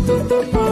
Então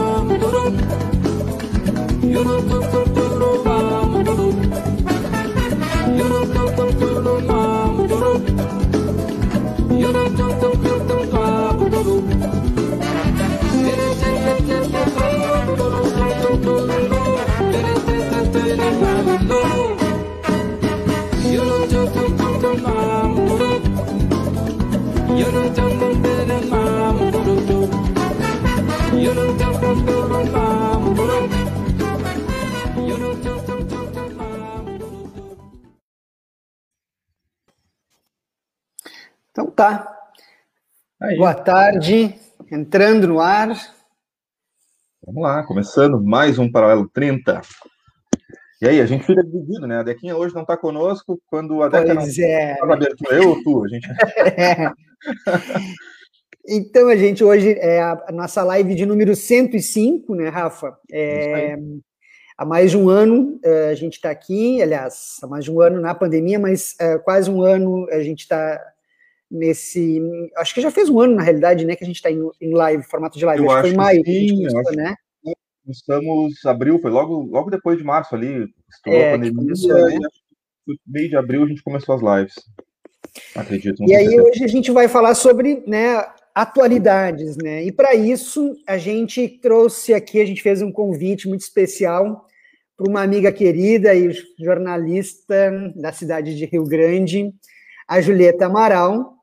tá. Aí. Boa tarde, entrando no ar. Vamos lá, começando mais um Paralelo 30. E aí, a gente fica dividido, né? A Dequinha hoje não está conosco, quando a Deca pois não é. tá abertura, eu ou tu? A gente... é. Então, a gente hoje é a nossa live de número 105, né, Rafa? É, há mais de um ano é, a gente está aqui, aliás, há mais de um ano na pandemia, mas é, quase um ano a gente está nesse. Acho que já fez um ano, na realidade, né, que a gente está em, em, live, formato de live. Eu acho, acho que foi em maio. Sim, começou, né? Estamos abril, foi logo, logo depois de março ali, estourou é, a pandemia, começou, né? meio de abril a gente começou as lives. Acredito. E aí certeza. hoje a gente vai falar sobre né, atualidades, né? E para isso a gente trouxe aqui, a gente fez um convite muito especial para uma amiga querida e jornalista da cidade de Rio Grande, a Julieta Amaral,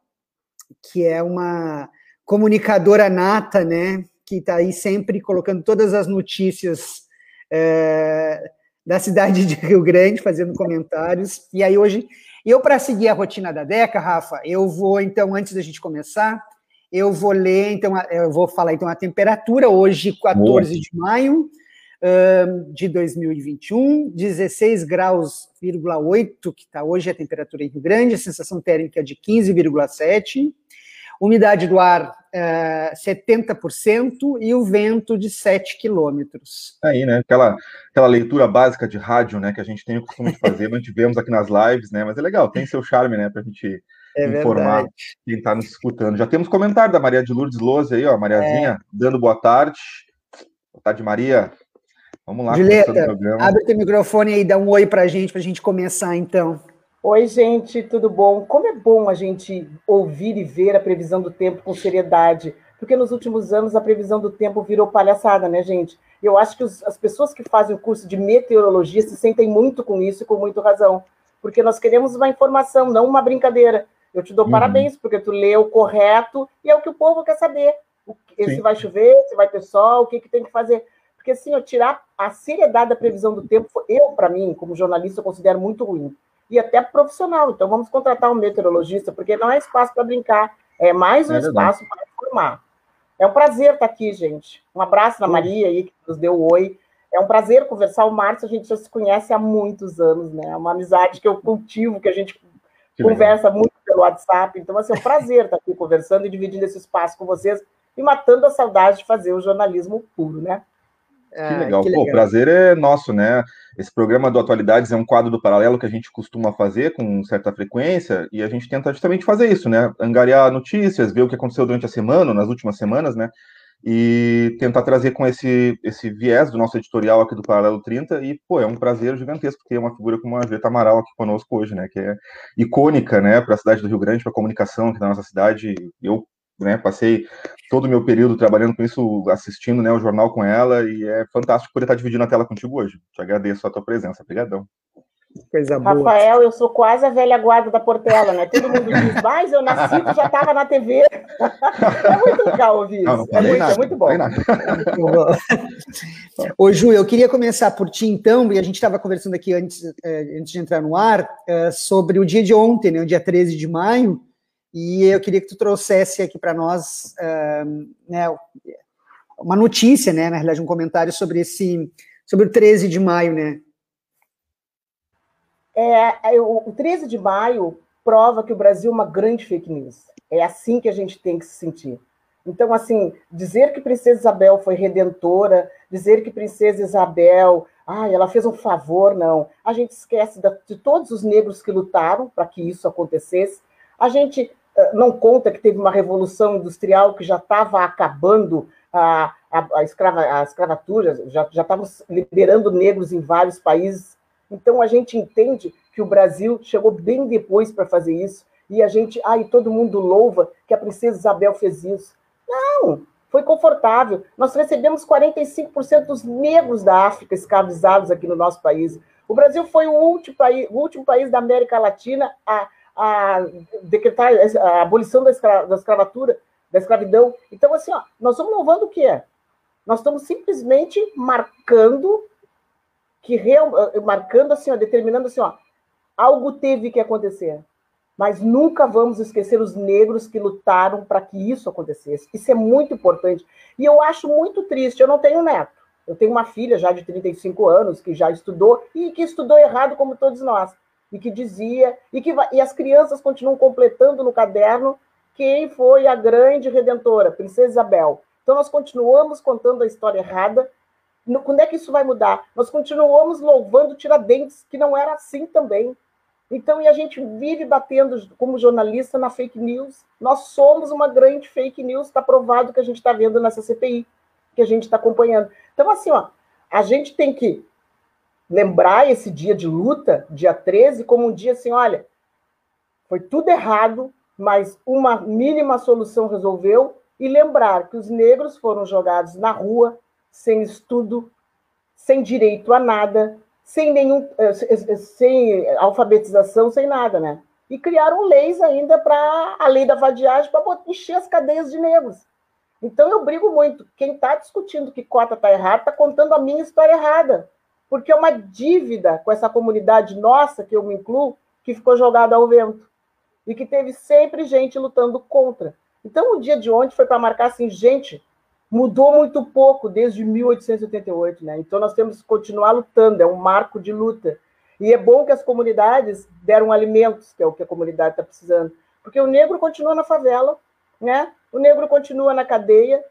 que é uma comunicadora nata, né? Que está aí sempre colocando todas as notícias é, da cidade de Rio Grande, fazendo comentários. E aí hoje, eu para seguir a rotina da Deca, Rafa, eu vou então antes da gente começar, eu vou ler então, eu vou falar então a temperatura hoje, 14 Boa. de maio de 2021, 16 graus, 8, que está hoje a temperatura em Rio Grande, a sensação térmica de 15,7, umidade do ar uh, 70% e o vento de 7 quilômetros. Aí, né? Aquela, aquela leitura básica de rádio, né? Que a gente tem o costume de fazer, mantivemos aqui nas lives, né? Mas é legal, tem seu charme, né? Para a gente é informar verdade. quem está nos escutando. Já temos comentário da Maria de Lourdes Louze aí, ó, Mariazinha, é. dando boa tarde. Boa tarde, Maria. Vamos lá. Julieta, abre teu microfone aí, dá um oi para a gente, para a gente começar, então. Oi, gente, tudo bom? Como é bom a gente ouvir e ver a previsão do tempo com seriedade, porque nos últimos anos a previsão do tempo virou palhaçada, né, gente? Eu acho que os, as pessoas que fazem o curso de meteorologia se sentem muito com isso e com muita razão, porque nós queremos uma informação, não uma brincadeira. Eu te dou uhum. parabéns, porque tu leu correto e é o que o povo quer saber. Se vai chover, se vai ter sol, o que, que tem que fazer. Porque, assim, eu tirar a seriedade da previsão do tempo, eu, para mim, como jornalista, eu considero muito ruim. E até profissional. Então, vamos contratar um meteorologista, porque não é espaço para brincar, é mais um é espaço para informar. É um prazer estar aqui, gente. Um abraço na Maria aí, que nos deu oi. É um prazer conversar. O Márcio, a gente já se conhece há muitos anos, né? É uma amizade que eu cultivo, que a gente que conversa legal. muito pelo WhatsApp. Então, assim, é um prazer estar aqui conversando e dividindo esse espaço com vocês e matando a saudade de fazer o jornalismo puro, né? Que ah, legal. que legal. Pô, o prazer é nosso, né? Esse programa do Atualidades é um quadro do paralelo que a gente costuma fazer com certa frequência e a gente tenta justamente fazer isso, né? Angariar notícias, ver o que aconteceu durante a semana, nas últimas semanas, né? E tentar trazer com esse, esse viés do nosso editorial aqui do Paralelo 30. E, pô, é um prazer gigantesco ter uma figura como a Julieta Amaral aqui conosco hoje, né? Que é icônica, né, para a cidade do Rio Grande, para a comunicação aqui da nossa cidade. Eu né? Passei todo o meu período trabalhando com isso, assistindo né, o jornal com ela, e é fantástico poder estar dividindo a tela contigo hoje. Te agradeço a tua presença. Obrigadão. Coisa boa. Rafael, eu sou quase a velha guarda da Portela, né? Todo mundo diz, mas eu nasci e já estava na TV. é muito legal ouvir isso. Não, não é, muito, é, muito, bom. Ô, Ju, eu queria começar por ti, então, e a gente estava conversando aqui antes, eh, antes de entrar no ar, eh, sobre o dia de ontem, né, o dia 13 de maio, e eu queria que tu trouxesse aqui para nós uh, né, uma notícia, né, na realidade, um comentário sobre esse, sobre o 13 de maio, né? É, o 13 de maio prova que o Brasil é uma grande fake news. É assim que a gente tem que se sentir. Então, assim, dizer que Princesa Isabel foi redentora, dizer que Princesa Isabel, ai, ela fez um favor, não. A gente esquece de todos os negros que lutaram para que isso acontecesse. A gente não conta que teve uma revolução industrial que já estava acabando a, a, a, escrava, a escravatura, já, estávamos liberando negros em vários países. Então a gente entende que o Brasil chegou bem depois para fazer isso, e a gente, ai, todo mundo louva que a princesa Isabel fez isso. Não, foi confortável. Nós recebemos 45% dos negros da África escravizados aqui no nosso país. O Brasil foi o último país, o último país da América Latina a, a decretar a abolição da, escra, da escravatura, da escravidão. Então, assim, ó, nós estamos louvando o quê? Nós estamos simplesmente marcando que real, marcando assim, ó, determinando assim, ó, algo teve que acontecer. Mas nunca vamos esquecer os negros que lutaram para que isso acontecesse. Isso é muito importante. E eu acho muito triste. Eu não tenho neto. Eu tenho uma filha já de 35 anos que já estudou e que estudou errado como todos nós. E que dizia, e que e as crianças continuam completando no caderno quem foi a grande redentora, Princesa Isabel. Então nós continuamos contando a história errada. Quando é que isso vai mudar? Nós continuamos louvando Tiradentes, que não era assim também. Então, e a gente vive batendo como jornalista na fake news. Nós somos uma grande fake news, está provado que a gente está vendo nessa CPI, que a gente está acompanhando. Então, assim, ó, a gente tem que lembrar esse dia de luta, dia 13, como um dia assim, olha, foi tudo errado, mas uma mínima solução resolveu, e lembrar que os negros foram jogados na rua, sem estudo, sem direito a nada, sem nenhum, eh, eh, sem alfabetização, sem nada, né? E criaram leis ainda para a lei da vadiagem para encher as cadeias de negros. Então eu brigo muito. Quem está discutindo que cota está errada está contando a minha história errada, porque é uma dívida com essa comunidade nossa que eu me incluo que ficou jogada ao vento e que teve sempre gente lutando contra. Então o dia de ontem foi para marcar assim, gente, mudou muito pouco desde 1888, né? Então nós temos que continuar lutando, é um marco de luta. E é bom que as comunidades deram alimentos, que é o que a comunidade está precisando, porque o negro continua na favela, né? O negro continua na cadeia,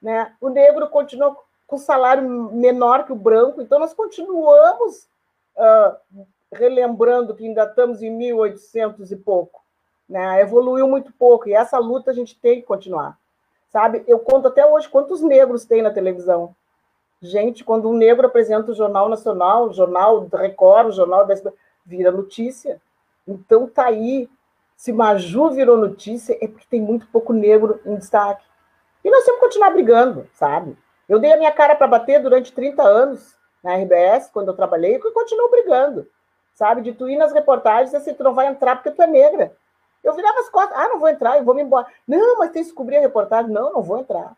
né? O negro continua com salário menor que o branco, então nós continuamos uh, relembrando que ainda estamos em 1800 e pouco, né? Evoluiu muito pouco e essa luta a gente tem que continuar sabe? Eu conto até hoje quantos negros tem na televisão. Gente, quando um negro apresenta o Jornal Nacional, o Jornal Record, o Jornal da... vira notícia. Então tá aí. Se Maju virou notícia, é porque tem muito pouco negro em destaque. E nós temos que continuar brigando, sabe? Eu dei a minha cara para bater durante 30 anos na RBS, quando eu trabalhei, e continuo brigando, sabe? De tu ir nas reportagens assim, tu não vai entrar porque tu é negra. Eu virava as costas, ah, não vou entrar, eu vou me embora. Não, mas tem que cobrir a reportagem. Não, não vou entrar.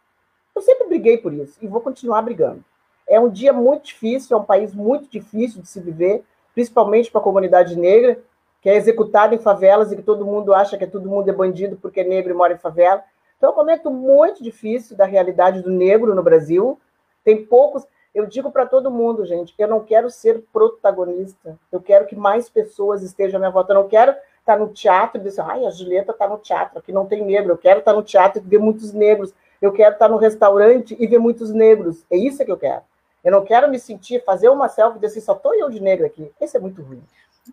Eu sempre briguei por isso e vou continuar brigando. É um dia muito difícil, é um país muito difícil de se viver, principalmente para a comunidade negra, que é executada em favelas e que todo mundo acha que todo mundo é bandido porque é negro e mora em favela. Então, é um momento muito difícil da realidade do negro no Brasil. Tem poucos. Eu digo para todo mundo, gente, eu não quero ser protagonista. Eu quero que mais pessoas estejam à minha volta. Eu não quero está no teatro e diz, ai, a Julieta está no teatro, aqui não tem negro, eu quero estar tá no teatro e ver muitos negros, eu quero estar tá no restaurante e ver muitos negros, é isso que eu quero. Eu não quero me sentir, fazer uma selfie e dizer assim, só estou eu de negro aqui. Isso é muito ruim.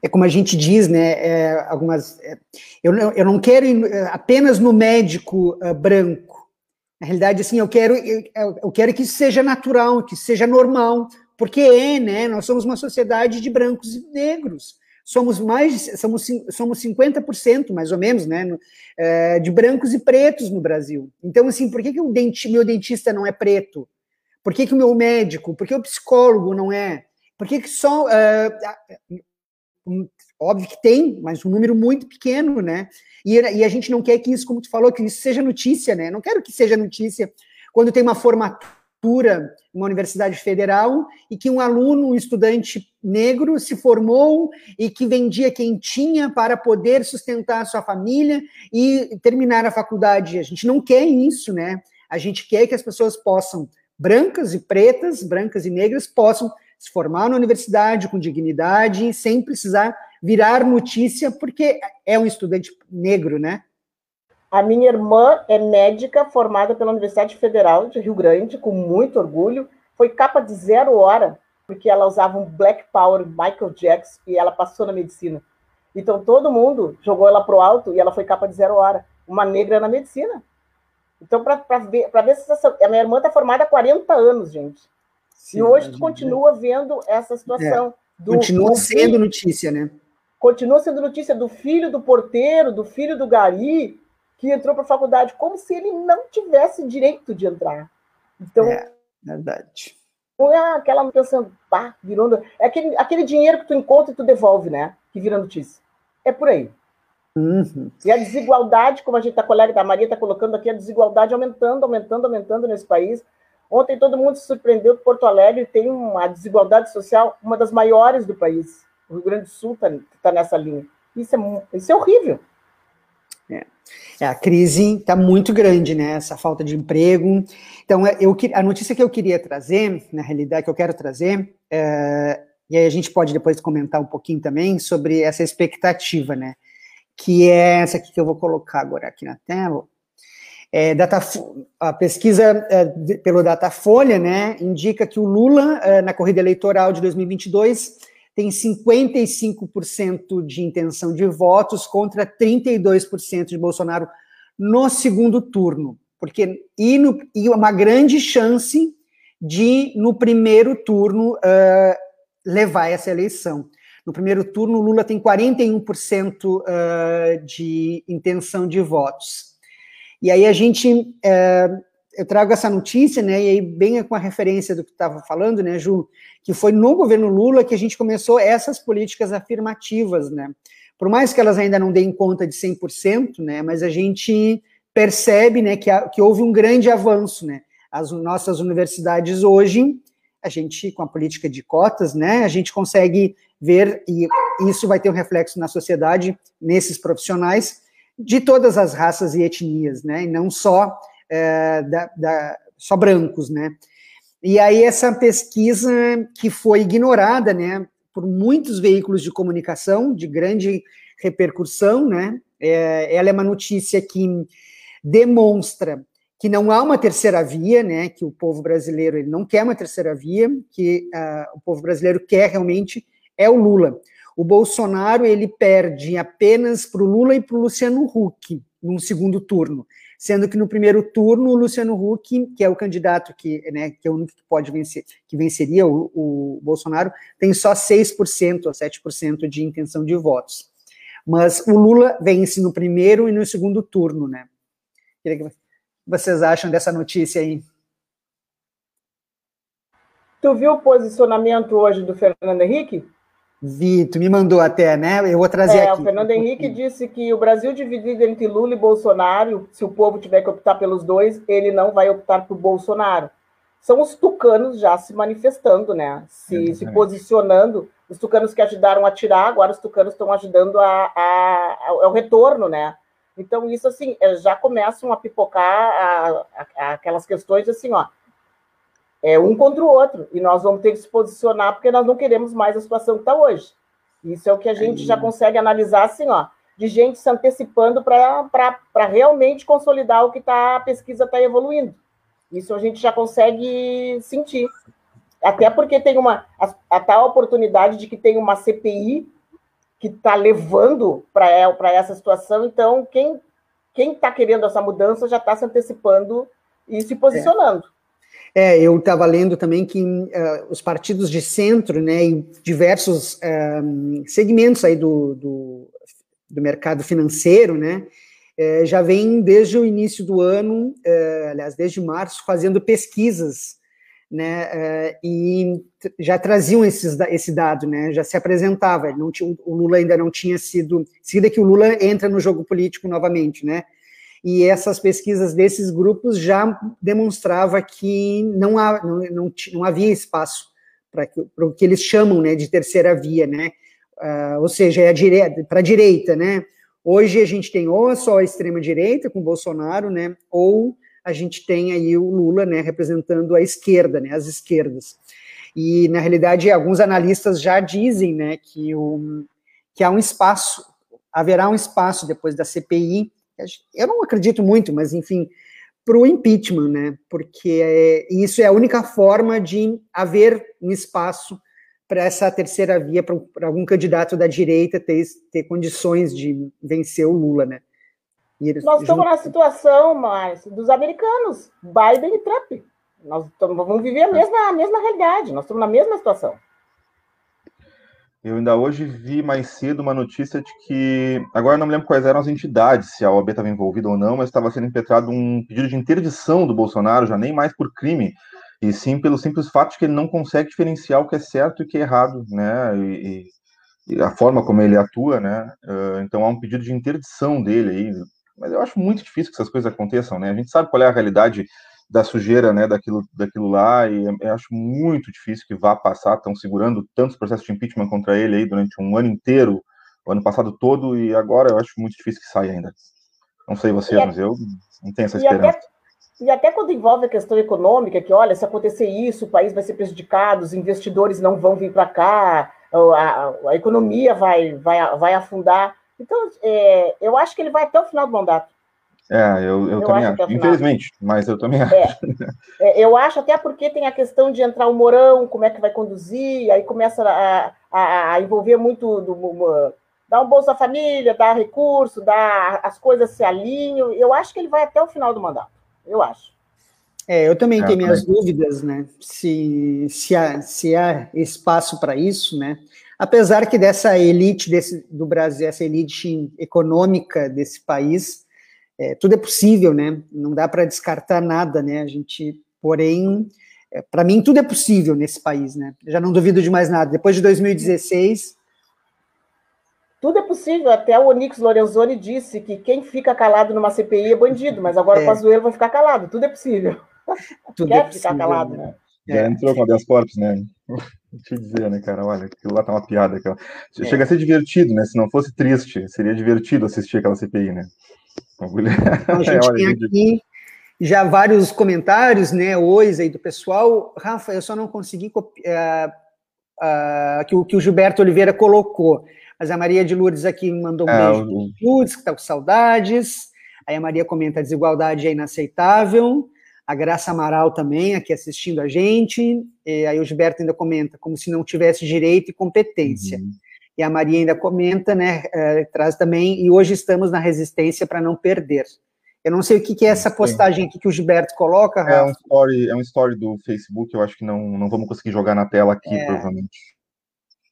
É como a gente diz, né? É, algumas, é, eu, não, eu não quero ir é, apenas no médico uh, branco. Na realidade, assim, eu quero, eu, eu quero que isso seja natural, que seja normal, porque é, né? Nós somos uma sociedade de brancos e negros somos mais, somos, somos 50% mais ou menos, né, no, é, de brancos e pretos no Brasil. Então, assim, por que, que o denti, meu dentista não é preto? Por que, que o meu médico, por que o psicólogo não é? Por que, que só. É, óbvio que tem, mas um número muito pequeno, né? E, e, a gente não quer que isso, como tu falou, que isso seja notícia, né? Não quero que seja notícia quando tem uma formatura uma universidade federal e que um aluno, um estudante negro se formou e que vendia quentinha para poder sustentar a sua família e terminar a faculdade. A gente não quer isso, né? A gente quer que as pessoas possam, brancas e pretas, brancas e negras, possam se formar na universidade com dignidade, sem precisar virar notícia, porque é um estudante negro, né? A minha irmã é médica formada pela Universidade Federal de Rio Grande, com muito orgulho. Foi capa de zero hora, porque ela usava um Black Power Michael Jackson e ela passou na medicina. Então todo mundo jogou ela pro alto e ela foi capa de zero hora. Uma negra na medicina. Então, para ver, ver se essa, a minha irmã está formada há 40 anos, gente. Sim, e hoje tu continua vendo essa situação. É. Do, continua do sendo filho, notícia, né? Continua sendo notícia do filho do porteiro, do filho do gari, que entrou para a faculdade, como se ele não tivesse direito de entrar. Então, é, verdade. Não é aquela pensando, pá, virou. É aquele, aquele dinheiro que tu encontra e tu devolve, né? Que vira notícia. É por aí. Uhum. E a desigualdade, como a gente, a colega da Maria está colocando aqui, a desigualdade aumentando, aumentando, aumentando nesse país. Ontem todo mundo se surpreendeu que Porto Alegre tem uma desigualdade social, uma das maiores do país. O Rio Grande do Sul está tá nessa linha. Isso é, isso é horrível. É. é a crise está muito grande, né? Essa falta de emprego. Então, é, eu, a notícia que eu queria trazer, na realidade, que eu quero trazer, é, e aí a gente pode depois comentar um pouquinho também sobre essa expectativa, né? Que é essa aqui que eu vou colocar agora aqui na tela. É, data, a pesquisa é, pelo Datafolha, né, indica que o Lula, é, na corrida eleitoral de 2022, tem 55% de intenção de votos contra 32% de Bolsonaro no segundo turno. Porque, e, no, e uma grande chance de, no primeiro turno, uh, levar essa eleição. No primeiro turno, Lula tem 41% uh, de intenção de votos. E aí a gente, uh, eu trago essa notícia, né, e aí bem com a referência do que estava falando, né, Ju, que foi no governo Lula que a gente começou essas políticas afirmativas, né? Por mais que elas ainda não deem conta de 100%, né, mas a gente percebe, né, que, que houve um grande avanço, né? As nossas universidades hoje, a gente, com a política de cotas, né, a gente consegue ver, e isso vai ter um reflexo na sociedade, nesses profissionais, de todas as raças e etnias, né, e não só, é, da, da, só brancos, né. E aí essa pesquisa que foi ignorada, né, por muitos veículos de comunicação de grande repercussão, né, é, ela é uma notícia que demonstra que não há uma terceira via, né, que o povo brasileiro ele não quer uma terceira via, que uh, o povo brasileiro quer realmente é o Lula. O Bolsonaro ele perde apenas para o Lula e para o Luciano Huck num segundo turno sendo que no primeiro turno o Luciano Huck, que é o candidato que, né, que é o único que pode vencer, que venceria o, o Bolsonaro, tem só 6% ou 7% de intenção de votos. Mas o Lula vence no primeiro e no segundo turno, né? Que vocês acham dessa notícia aí? Tu viu o posicionamento hoje do Fernando Henrique? Vi, tu me mandou até, né? Eu vou trazer é, aqui. O Fernando Henrique disse que o Brasil dividido entre Lula e Bolsonaro, se o povo tiver que optar pelos dois, ele não vai optar por Bolsonaro. São os tucanos já se manifestando, né? Se, se posicionando. Os tucanos que ajudaram a tirar, agora os tucanos estão ajudando a, a, ao retorno, né? Então, isso, assim, é, já começam a pipocar a, a, aquelas questões assim, ó é um contra o outro. E nós vamos ter que se posicionar porque nós não queremos mais a situação que está hoje. Isso é o que a gente já consegue analisar assim, ó, de gente se antecipando para realmente consolidar o que tá, a pesquisa está evoluindo. Isso a gente já consegue sentir. Até porque tem uma a, a tal oportunidade de que tem uma CPI que está levando para essa situação. Então, quem quem está querendo essa mudança já está se antecipando e se posicionando. É. É, eu estava lendo também que uh, os partidos de centro, né, em diversos uh, segmentos aí do, do, do, mercado financeiro, né, uh, já vem desde o início do ano, aliás, desde março, fazendo pesquisas, né, e já traziam esses, esse dado, né, já se apresentava, não tinha, o Lula ainda não tinha sido, seguida que o Lula entra no jogo político novamente, né, e essas pesquisas desses grupos já demonstrava que não, há, não, não, não havia espaço para o que eles chamam né, de terceira via, né? Uh, ou seja, é para a direita, né? Hoje a gente tem ou só a extrema direita com Bolsonaro, né? Ou a gente tem aí o Lula, né, representando a esquerda, né, as esquerdas. E na realidade alguns analistas já dizem, né, que o que há um espaço, haverá um espaço depois da CPI eu não acredito muito, mas enfim, para o impeachment, né? Porque é, isso é a única forma de haver um espaço para essa terceira via, para algum candidato da direita ter, ter condições de vencer o Lula, né? Eles, Nós estamos junto... na situação mais dos americanos, Biden e Trump. Nós vamos viver a mesma, a mesma realidade, nós estamos na mesma situação. Eu ainda hoje vi mais cedo uma notícia de que, agora não me lembro quais eram as entidades, se a OAB estava envolvida ou não, mas estava sendo impetrado um pedido de interdição do Bolsonaro, já nem mais por crime, e sim pelo simples fato de que ele não consegue diferenciar o que é certo e o que é errado, né? E, e a forma como ele atua, né? Uh, então há um pedido de interdição dele aí, mas eu acho muito difícil que essas coisas aconteçam, né? A gente sabe qual é a realidade da sujeira, né, daquilo, daquilo lá, e eu acho muito difícil que vá passar, estão segurando tantos processos de impeachment contra ele aí durante um ano inteiro, o ano passado todo, e agora eu acho muito difícil que saia ainda. Não sei você, mas eu não tenho essa esperança. Até, e até quando envolve a questão econômica, que olha, se acontecer isso, o país vai ser prejudicado, os investidores não vão vir para cá, a, a, a, economia vai, vai, vai afundar. Então, é, eu acho que ele vai até o final do mandato. É, eu, eu, eu também acho. acho. Infelizmente, mas eu também acho. É, é, eu acho até porque tem a questão de entrar o Morão, como é que vai conduzir, aí começa a, a, a envolver muito do, dar um Bolsa Família, dar recurso, dar as coisas se alinham. Eu acho que ele vai até o final do mandato. Eu acho. É, eu também é, tenho minhas dúvidas, né? Se, se, há, se há espaço para isso, né? Apesar que dessa elite desse, do Brasil, essa elite econômica desse país, é, tudo é possível, né? Não dá para descartar nada, né? A gente, porém, é, para mim tudo é possível nesse país, né? Já não duvido de mais nada. Depois de 2016, tudo é possível. Até o Onix Lorenzoni disse que quem fica calado numa CPI é bandido, mas agora é. o Pazuello vai ficar calado. Tudo é possível. Tudo Quer é possível, ficar calado, né? Já é. entrou com a das corpos, né? Vou te dizer, né, cara? Olha, aquilo lá tá uma piada. Aquela... É. Chega a ser divertido, né? Se não fosse triste, seria divertido assistir aquela CPI, né? Então, a gente tem aqui já vários comentários, né? Ois aí do pessoal. Rafa, eu só não consegui copiar uh, uh, que, o, que o Gilberto Oliveira colocou. Mas a Maria de Lourdes aqui mandou um é, beijo o... Lourdes, que está com saudades. Aí a Maria comenta: a desigualdade é inaceitável. A Graça Amaral também, aqui assistindo a gente. E aí o Gilberto ainda comenta: como se não tivesse direito e competência. Uhum. E a Maria ainda comenta, né, uh, traz também, e hoje estamos na resistência para não perder. Eu não sei o que, que é essa postagem aqui que o Gilberto coloca, Rafa. É um story, é um story do Facebook, eu acho que não, não vamos conseguir jogar na tela aqui, é. provavelmente.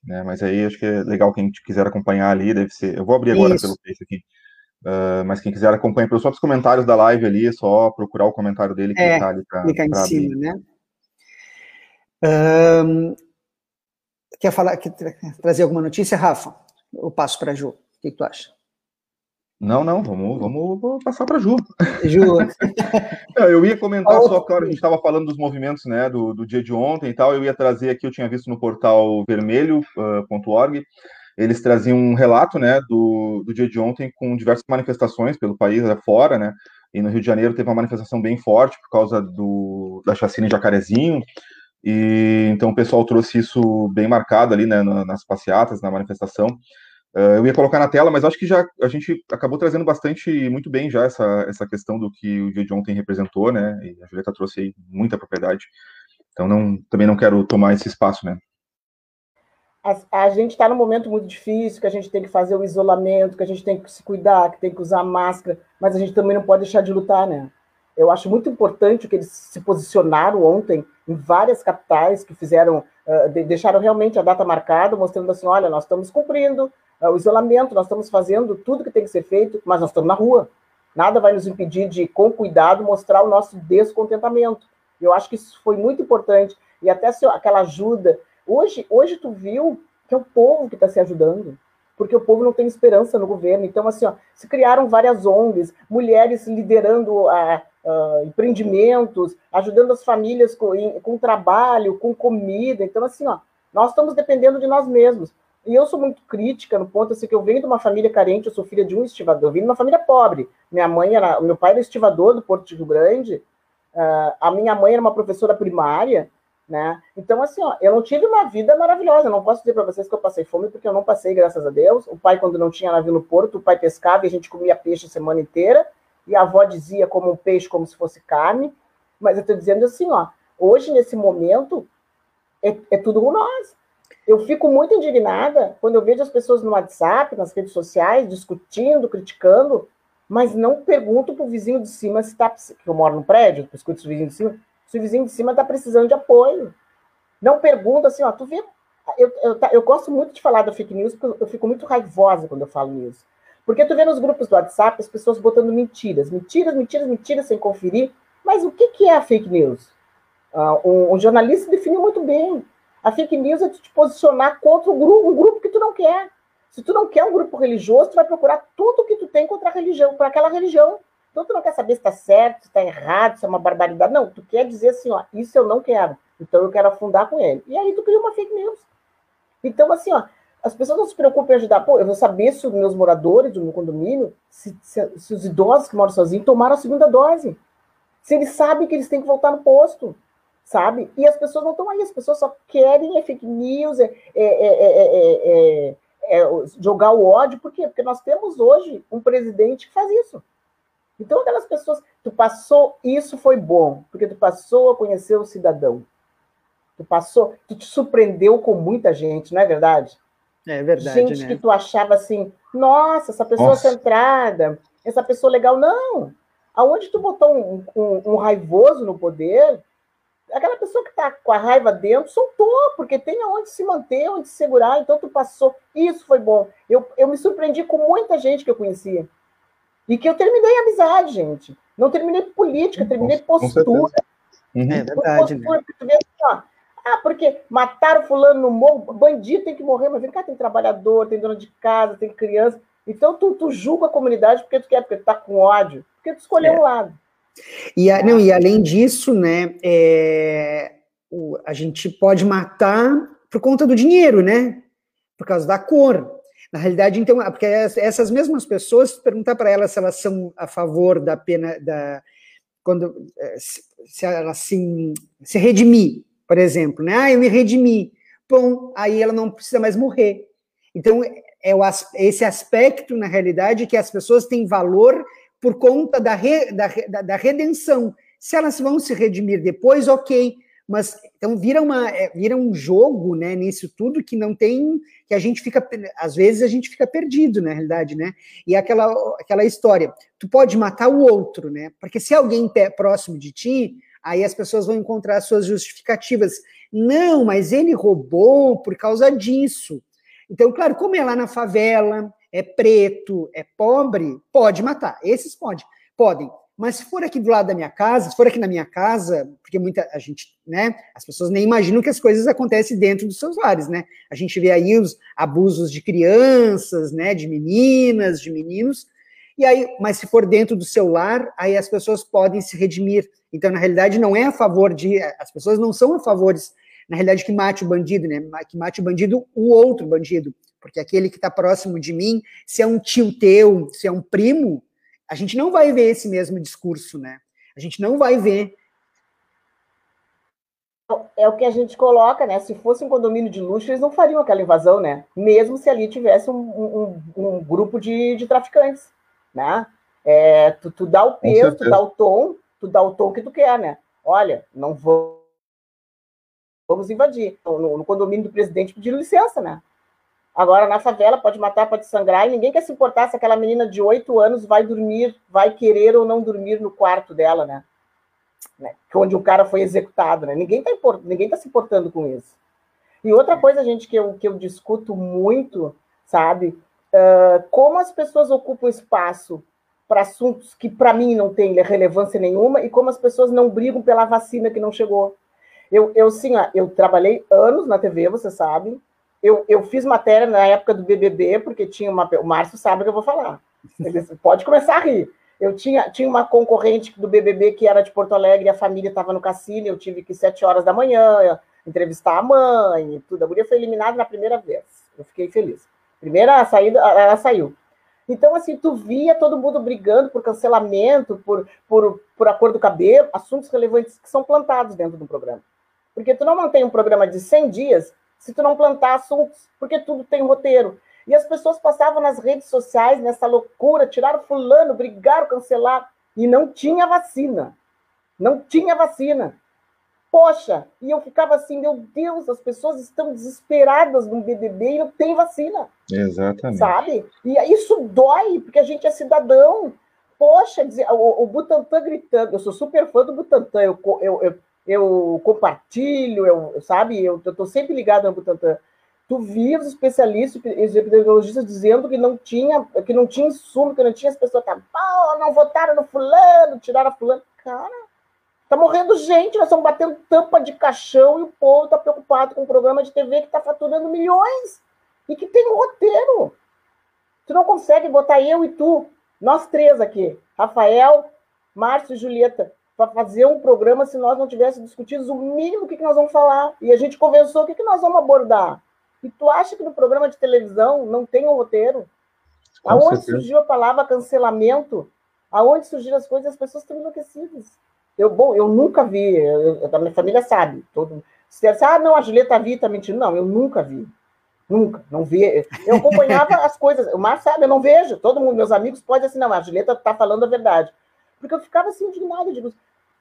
Né, mas aí acho que é legal quem quiser acompanhar ali, deve ser. Eu vou abrir agora Isso. pelo Face aqui. Uh, mas quem quiser acompanhar pelos próprios comentários da live ali, é só procurar o comentário dele que é, tá ali para. Clicar em cima, né? Um, Quer falar, quer trazer alguma notícia, Rafa? Eu passo para a Ju. O que, que, tu acha? Não, não, vamos, vamos passar para a Ju. Ju. eu ia comentar só que a gente estava falando dos movimentos né, do, do dia de ontem e tal. Eu ia trazer aqui, eu tinha visto no portal vermelho.org, uh, eles traziam um relato né, do, do dia de ontem com diversas manifestações pelo país afora, né? E no Rio de Janeiro teve uma manifestação bem forte por causa do, da chacina em Jacarezinho. E então o pessoal trouxe isso bem marcado ali né, nas passeatas, na manifestação. Uh, eu ia colocar na tela, mas acho que já a gente acabou trazendo bastante, muito bem já essa, essa questão do que o dia de ontem representou, né? E a Julieta trouxe aí muita propriedade. Então não, também não quero tomar esse espaço, né? A, a gente está num momento muito difícil, que a gente tem que fazer o isolamento, que a gente tem que se cuidar, que tem que usar máscara, mas a gente também não pode deixar de lutar, né? Eu acho muito importante que eles se posicionaram ontem em várias capitais que fizeram, uh, de, deixaram realmente a data marcada, mostrando assim, olha, nós estamos cumprindo uh, o isolamento, nós estamos fazendo tudo que tem que ser feito, mas nós estamos na rua. Nada vai nos impedir de, com cuidado, mostrar o nosso descontentamento. Eu acho que isso foi muito importante. E até se, aquela ajuda. Hoje, hoje tu viu que é o povo que está se ajudando porque o povo não tem esperança no governo. Então, assim, ó, se criaram várias ONGs, mulheres liderando a, uh, empreendimentos, ajudando as famílias com, com trabalho, com comida. Então, assim, ó, nós estamos dependendo de nós mesmos. E eu sou muito crítica no ponto assim que eu venho de uma família carente, eu sou filha de um estivador, eu vim de uma família pobre. Minha mãe era, meu pai era estivador do Porto de Rio Grande, uh, a minha mãe era uma professora primária, né? Então, assim, ó, eu não tive uma vida maravilhosa. Eu não posso dizer para vocês que eu passei fome, porque eu não passei, graças a Deus. O pai, quando não tinha navio no porto, o pai pescava e a gente comia peixe a semana inteira e a avó dizia como um peixe, como se fosse carne, mas eu estou dizendo assim, ó, hoje, nesse momento, é, é tudo com nós. Eu fico muito indignada quando eu vejo as pessoas no WhatsApp, nas redes sociais, discutindo, criticando. mas não pergunto para o vizinho de cima se está. Eu moro no prédio, escuto o vizinho de cima, se o vizinho de cima está precisando de apoio. Não pergunta assim, ó, tu vê. Eu, eu, eu gosto muito de falar da fake news, porque eu fico muito raivosa quando eu falo nisso. Porque tu vê nos grupos do WhatsApp as pessoas botando mentiras, mentiras, mentiras, mentiras sem conferir. Mas o que, que é a fake news? Uh, um, um, jornalista definiu muito bem. A fake news é tu te posicionar contra um grupo, um grupo que tu não quer. Se tu não quer um grupo religioso, tu vai procurar tudo que tu tem contra a religião, para aquela religião. Então tu não quer saber se está certo, se está errado, se é uma barbaridade. Não, tu quer dizer assim, ó, isso eu não quero. Então eu quero afundar com ele. E aí tu cria uma fake news. Então, assim, ó, as pessoas não se preocupam em ajudar. Pô, eu vou saber se os meus moradores do meu condomínio, se, se, se os idosos que moram sozinhos tomaram a segunda dose. Se eles sabem que eles têm que voltar no posto, sabe? E as pessoas não estão aí, as pessoas só querem é fake news, é, é, é, jogar o ódio. Por quê? Porque nós temos hoje um presidente que faz isso. Então, aquelas pessoas, tu passou, isso foi bom, porque tu passou a conhecer o cidadão. Tu passou, tu te surpreendeu com muita gente, não é verdade? É verdade. Gente né? que tu achava assim, nossa, essa pessoa nossa. centrada, essa pessoa legal. Não! Aonde tu botou um, um, um raivoso no poder, aquela pessoa que está com a raiva dentro soltou, porque tem aonde se manter, onde se segurar, então tu passou. Isso foi bom. Eu, eu me surpreendi com muita gente que eu conhecia. E que eu terminei a amizade, gente. Não terminei política, terminei postura. Uhum. É verdade, postura, né? Vê assim, ó, ah, porque mataram fulano no morro, bandido tem que morrer, mas vem cá, tem trabalhador, tem dona de casa, tem criança. Então tu, tu julga a comunidade porque tu quer, porque tu tá com ódio, porque tu escolheu é. um lado. E, a, não, e além disso, né, é, o, a gente pode matar por conta do dinheiro, né? Por causa da cor. Na realidade, então, porque essas mesmas pessoas, perguntar para elas se elas são a favor da pena, da, quando, se, se elas se, se redimir, por exemplo, né? Ah, eu me redimi. Bom, aí ela não precisa mais morrer. Então, é o, esse aspecto, na realidade, que as pessoas têm valor por conta da, re, da, da, da, redenção. Se elas vão se redimir depois, ok. Mas então vira, uma, é, vira um jogo né, nisso tudo que não tem. que a gente fica. Às vezes a gente fica perdido, na realidade, né? E aquela, aquela história. Tu pode matar o outro, né? Porque se alguém próximo de ti, Aí as pessoas vão encontrar suas justificativas. Não, mas ele roubou por causa disso. Então, claro, como é lá na favela, é preto, é pobre, pode matar. Esses pode, podem. Mas se for aqui do lado da minha casa, se for aqui na minha casa, porque muita a gente, né, as pessoas nem imaginam que as coisas acontecem dentro dos seus lares, né? A gente vê aí os abusos de crianças, né, de meninas, de meninos, e aí, mas se for dentro do seu lar, aí as pessoas podem se redimir. Então, na realidade, não é a favor de. As pessoas não são a favores, na realidade, que mate o bandido, né? Que mate o bandido, o outro bandido. Porque aquele que está próximo de mim, se é um tio teu, se é um primo, a gente não vai ver esse mesmo discurso, né? A gente não vai ver. É o que a gente coloca, né? Se fosse um condomínio de luxo, eles não fariam aquela invasão, né? Mesmo se ali tivesse um, um, um grupo de, de traficantes né? É, tu, tu dá o peso, tu dá o tom, tu dá o tom que tu quer, né? Olha, não vou, vamos invadir. No, no condomínio do presidente pediram licença, né? Agora, na favela, pode matar, pode sangrar, e ninguém quer se importar se aquela menina de oito anos vai dormir, vai querer ou não dormir no quarto dela, né? né? Onde o cara foi executado, né? Ninguém tá, import... ninguém tá se importando com isso. E outra coisa, gente, que eu, que eu discuto muito, sabe? Uh, como as pessoas ocupam espaço para assuntos que para mim não têm relevância nenhuma e como as pessoas não brigam pela vacina que não chegou. Eu, eu sim, eu trabalhei anos na TV, você sabe. Eu, eu fiz matéria na época do BBB, porque tinha uma. O Márcio sabe que eu vou falar. Ele pode começar a rir. Eu tinha, tinha uma concorrente do BBB que era de Porto Alegre, a família estava no Cassino, eu tive que sete horas da manhã entrevistar a mãe e tudo. A mulher foi eliminada na primeira vez. Eu fiquei feliz. Primeira saída, ela saiu. Então, assim, tu via todo mundo brigando por cancelamento, por, por, por acordo do cabelo, assuntos relevantes que são plantados dentro do programa. Porque tu não mantém um programa de 100 dias se tu não plantar assuntos, porque tudo tem roteiro. E as pessoas passavam nas redes sociais nessa loucura, tiraram fulano, brigaram, cancelaram, e não tinha vacina. Não tinha vacina. Poxa, e eu ficava assim, meu Deus, as pessoas estão desesperadas no BBB e não tem vacina. Exatamente. Sabe? E isso dói, porque a gente é cidadão. poxa, o, o Butantan gritando, eu sou super fã do Butantan, eu, eu, eu, eu compartilho, eu, sabe, eu estou sempre ligado no Butantan. Tu via os especialistas, os epidemiologistas dizendo que não tinha, que não tinha insumo, que não tinha as pessoas que oh, não votaram no fulano, tiraram fulano. Cara, tá morrendo gente, nós estamos batendo tampa de caixão e o povo está preocupado com um programa de TV que está faturando milhões e que tem um roteiro. Tu não consegue botar eu e tu, nós três aqui, Rafael, Márcio e Julieta, para fazer um programa se nós não tivéssemos discutido o mínimo o que, que nós vamos falar. E a gente conversou o que, que nós vamos abordar. E tu acha que no programa de televisão não tem um roteiro? Com Aonde certeza. surgiu a palavra cancelamento? Aonde surgiram as coisas, as pessoas estão enlouquecidas. Eu, bom, eu nunca vi, eu, a minha família sabe. Todo, se você ah, não, a Julieta vi, tá mentindo. Não, eu nunca vi. Nunca, não vi. Eu acompanhava as coisas. O Mar sabe, eu não vejo. Todo mundo, meus amigos, pode assim, não, a Julieta tá falando a verdade. Porque eu ficava assim, indignada, digo,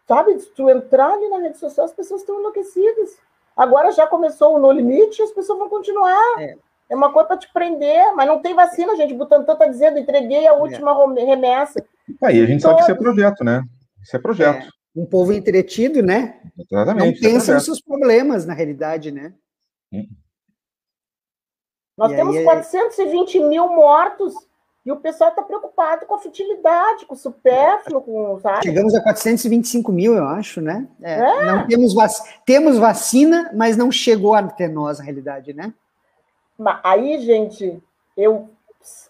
sabe, se tu entrar ali na rede social, as pessoas estão enlouquecidas. Agora já começou o No Limite, as pessoas vão continuar. É, é uma coisa para te prender, mas não tem vacina, gente. O Butantan está dizendo, entreguei a última é. remessa. Aí a gente sabe que isso é projeto, né? Isso é projeto. É, um povo entretido, né? Exatamente. Não é pensa nos seus problemas, na realidade, né? Hum. Nós e temos aí, 420 mil mortos e o pessoal está preocupado com a futilidade, com o supérfluo, com, sabe? Chegamos a 425 mil, eu acho, né? É, é. Não temos, vac... temos vacina, mas não chegou até nós, na realidade, né? Aí, gente, eu,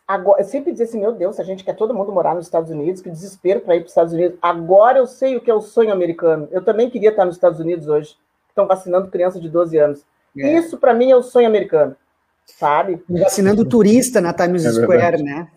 agora, eu sempre dizia assim, meu Deus, a gente quer todo mundo morar nos Estados Unidos, que desespero para ir para os Estados Unidos. Agora eu sei o que é o sonho americano. Eu também queria estar nos Estados Unidos hoje. Estão vacinando crianças de 12 anos. É. Isso, para mim, é o sonho americano, sabe? Vacinando turista na Times é Square, né?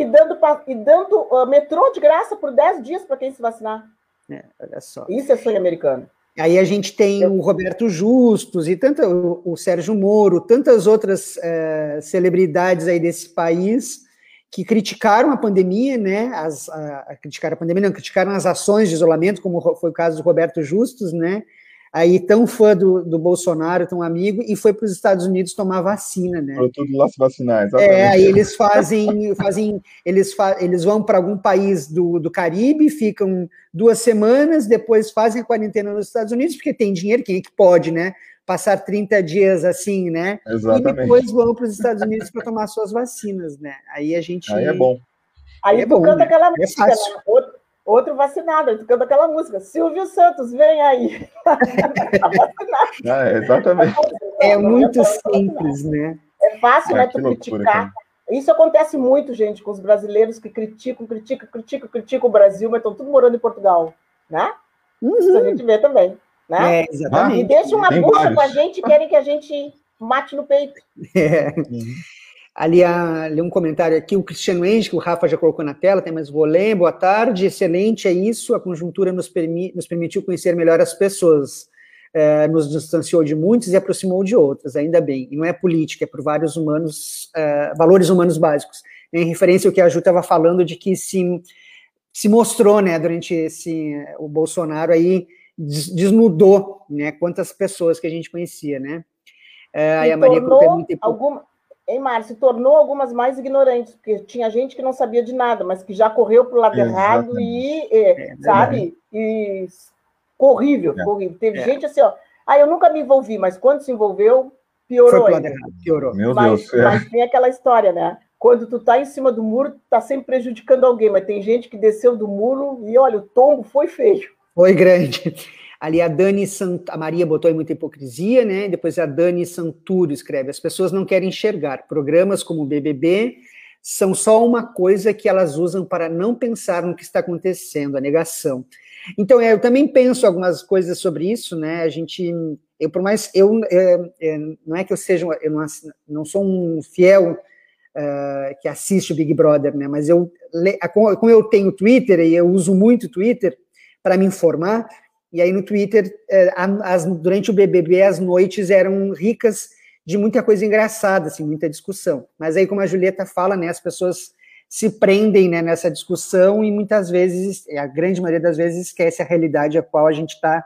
E dando, e dando uh, metrô de graça por 10 dias para quem se vacinar. É, olha só. Isso é sonho americano. Aí a gente tem Eu... o Roberto Justus e tanto o, o Sérgio Moro, tantas outras uh, celebridades aí desse país que criticaram a pandemia, né? As, a, a criticaram a pandemia, não, criticaram as ações de isolamento, como foi o caso do Roberto Justus, né? Aí tão fã do, do Bolsonaro, tão amigo, e foi para os Estados Unidos tomar vacina, né? Foi tudo lá se vacinar, exatamente. É, aí eles fazem, fazem eles, fa eles vão para algum país do, do Caribe, ficam duas semanas, depois fazem a quarentena nos Estados Unidos, porque tem dinheiro, quem é que pode, né? Passar 30 dias assim, né? Exatamente. E depois vão para os Estados Unidos para tomar suas vacinas, né? Aí a gente. Aí é bom. Aí é bom, canta né? aquela é música, né? Outro vacinado, ele canta aquela música. Silvio Santos, vem aí. ah, exatamente. É muito simples, né? É fácil, ah, né, tu criticar. Isso acontece muito, gente, com os brasileiros que criticam, criticam, criticam, criticam o Brasil, mas estão tudo morando em Portugal, né? Uhum. Isso a gente vê também, né? É, exatamente. E deixam uma bucha com a gente, querem que a gente mate no peito. É. Uhum. Ali, um comentário aqui, o Cristiano Enge, que o Rafa já colocou na tela, tem mais vou ler. Boa tarde, excelente, é isso. A conjuntura nos, permi nos permitiu conhecer melhor as pessoas, é, nos distanciou de muitos e aproximou de outras, ainda bem. E não é política, é por vários humanos, é, valores humanos básicos. Em referência ao que a Ju estava falando de que se, se mostrou, né, durante esse, o Bolsonaro aí, desnudou, né, quantas pessoas que a gente conhecia, né. É, aí a Maria colocou alguma em Márcio, tornou algumas mais ignorantes, porque tinha gente que não sabia de nada, mas que já correu para o lado Exatamente. errado e, é, sabe? E horrível, é. horrível. Teve é. gente assim, ó, ah, eu nunca me envolvi, mas quando se envolveu, piorou. Foi ainda. Errado, piorou. Meu mas, Deus. É. Mas tem aquela história, né? Quando tu tá em cima do muro, tá sempre prejudicando alguém, mas tem gente que desceu do muro e olha, o tombo foi feio. Foi grande. Ali a Dani Sant... a Maria botou aí muita hipocrisia, né? Depois a Dani Santuro escreve: as pessoas não querem enxergar. Programas como o BBB são só uma coisa que elas usam para não pensar no que está acontecendo, a negação. Então, é, eu também penso algumas coisas sobre isso, né? A gente, eu por mais, eu é, é, não é que eu seja, eu não, não sou um fiel uh, que assiste o Big Brother, né? Mas eu, como eu tenho Twitter e eu uso muito Twitter para me informar, e aí no Twitter, é, as, durante o BBB, as noites eram ricas de muita coisa engraçada, assim, muita discussão. Mas aí, como a Julieta fala, né, as pessoas se prendem né, nessa discussão e muitas vezes, a grande maioria das vezes, esquece a realidade a qual a gente está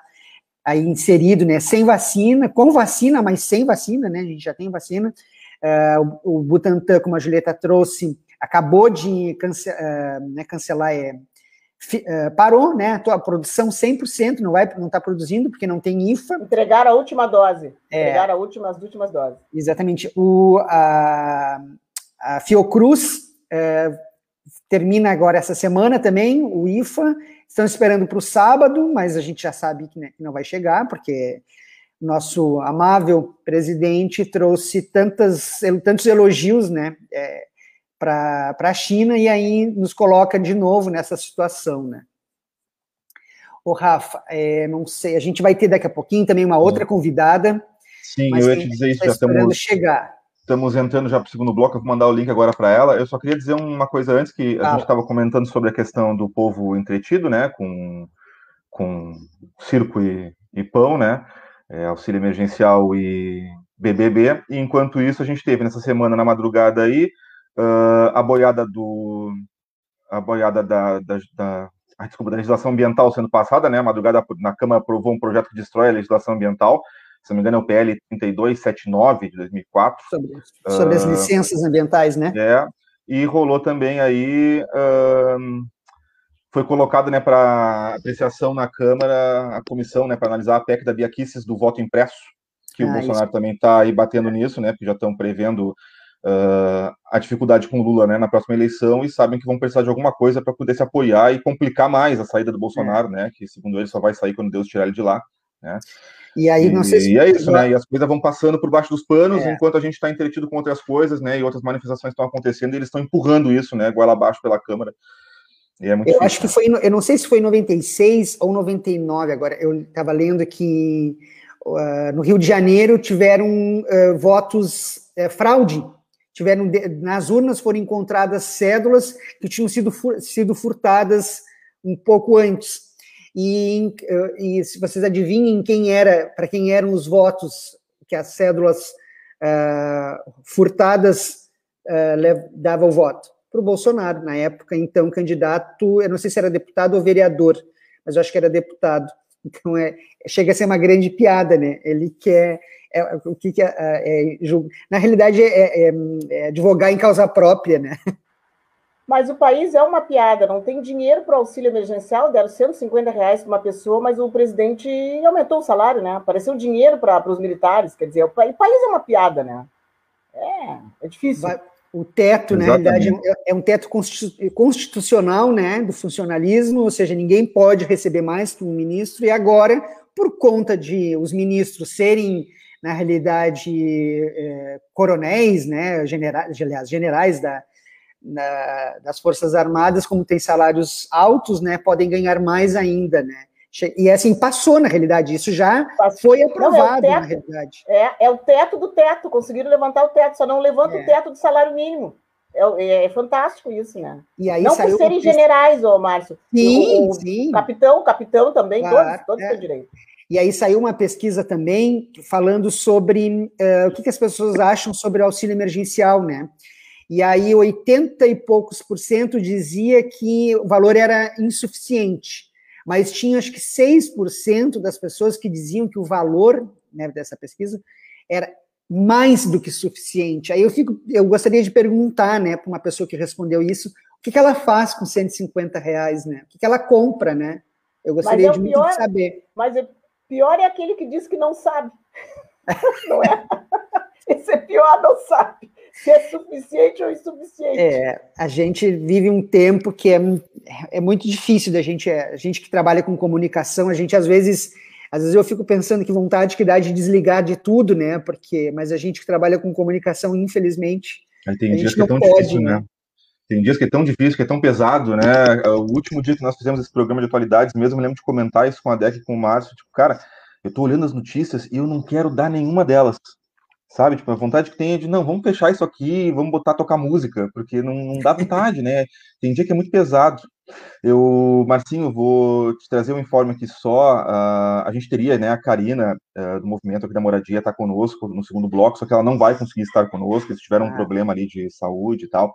aí inserido, né, sem vacina, com vacina, mas sem vacina, né, a gente já tem vacina. Uh, o, Butantan, como a Julieta trouxe, acabou de cance, uh, né, cancelar, é, parou, né, a produção 100%, não vai, não está produzindo porque não tem IFA. Entregaram a última dose, é, entregaram a última, as últimas doses. Exatamente. O, a, a Fiocruz uh, termina agora essa semana também, o IFA, estão esperando para o sábado, mas a gente já sabe que, né, que não vai chegar, porque nosso amável presidente trouxe tantas, tantos elogios né, é, para a China e aí nos coloca de novo nessa situação. Né. Ô, Rafa, é, não sei, a gente vai ter daqui a pouquinho também uma outra convidada. Sim, eu ia te dizer isso, tá já estamos, chegar. estamos entrando já para o segundo bloco, eu vou mandar o link agora para ela. Eu só queria dizer uma coisa antes, que a ah. gente estava comentando sobre a questão do povo entretido, né, com, com circo e, e pão, né, é, auxílio emergencial e BBB. E enquanto isso, a gente teve nessa semana, na madrugada aí, uh, a boiada do. a boiada da, da, da a, desculpa, da legislação ambiental sendo passada, né? A madrugada na Câmara aprovou um projeto que destrói a legislação ambiental. Se não me engano, é o PL 3279 de 2004. Sobre, sobre uh, as licenças ambientais, né? É. E rolou também aí uh, foi colocado né, para apreciação na Câmara a comissão né, para analisar a PEC da Bia Kicis do voto impresso, que ah, o Bolsonaro isso. também está aí batendo nisso, né, porque já estão prevendo uh, a dificuldade com o Lula né, na próxima eleição e sabem que vão precisar de alguma coisa para poder se apoiar e complicar mais a saída do Bolsonaro, é. né, que segundo ele só vai sair quando Deus tirar ele de lá. Né. E aí, não sei se. E é isso, né? E as coisas vão passando por baixo dos panos, é. enquanto a gente está entretido com outras coisas, né? E outras manifestações estão acontecendo, e eles estão empurrando isso, né? Goela abaixo pela Câmara. É eu difícil, acho que foi, eu não sei se foi em 96 ou 99 agora, eu estava lendo que uh, no Rio de Janeiro tiveram uh, votos uh, fraude, tiveram nas urnas foram encontradas cédulas que tinham sido, sido furtadas um pouco antes. E, e se vocês adivinhem quem era, para quem eram os votos que as cédulas furtadas davam o voto? para o Bolsonaro, na época, então, candidato, eu não sei se era deputado ou vereador, mas eu acho que era deputado. Então, é, chega a ser uma grande piada, né? Ele quer. É, o que, que é, é, é Na realidade, é, é, é, advogar em causa própria, né? Mas o país é uma piada, não tem dinheiro para o auxílio emergencial, deram 150 reais para uma pessoa, mas o presidente aumentou o salário, né? Apareceu dinheiro para os militares, quer dizer, o, país é uma piada, né? É, é difícil. Vai, o teto, na realidade, é, é um teto constitucional, né, do funcionalismo, ou seja, ninguém pode receber mais que um ministro, e agora, por conta de os ministros serem, na realidade, é, coronéis, né, generais, aliás, generais da, da, das Forças Armadas, como tem salários altos, né, podem ganhar mais ainda, né, e assim, passou na realidade, isso já foi aprovado não, é na realidade. É, é o teto do teto, conseguiram levantar o teto, só não levanta é. o teto do salário mínimo. É, é, é, fantástico isso, né? E aí não por serem generais, ô Márcio. Sim, o, sim. Capitão, capitão também, claro, todos, todos é. têm direito. E aí saiu uma pesquisa também falando sobre uh, o que, que, as pessoas acham sobre o auxílio emergencial, né? E aí 80 e poucos por cento dizia que o valor era insuficiente mas tinha acho que 6% das pessoas que diziam que o valor né, dessa pesquisa era mais do que suficiente. Aí eu fico, eu gostaria de perguntar, né, para uma pessoa que respondeu isso, o que, que ela faz com 150 reais, né? O que, que ela compra, né? Eu gostaria é de pior, saber. Mas o pior é aquele que diz que não sabe. não é? Esse é pior, não sabe se é suficiente ou insuficiente. É, a gente vive um tempo que é, é muito difícil da gente, a gente que trabalha com comunicação, a gente às vezes, às vezes eu fico pensando que vontade que dá de desligar de tudo, né? Porque, mas a gente que trabalha com comunicação, infelizmente, tem dias que é tão pode, difícil, né? né? Tem dias que é tão difícil, que é tão pesado, né? O último dia que nós fizemos esse programa de atualidades, mesmo me lembro de comentar isso com a Deck e com o Márcio, tipo, cara, eu tô olhando as notícias e eu não quero dar nenhuma delas sabe? Tipo, a vontade que tem é de, não, vamos fechar isso aqui, vamos botar tocar música, porque não, não dá vontade, né? Tem dia que é muito pesado. Eu, Marcinho, vou te trazer um informe aqui só. Uh, a gente teria, né, a Karina, uh, do movimento aqui da moradia, está conosco no segundo bloco, só que ela não vai conseguir estar conosco, eles tiveram um ah. problema ali de saúde e tal,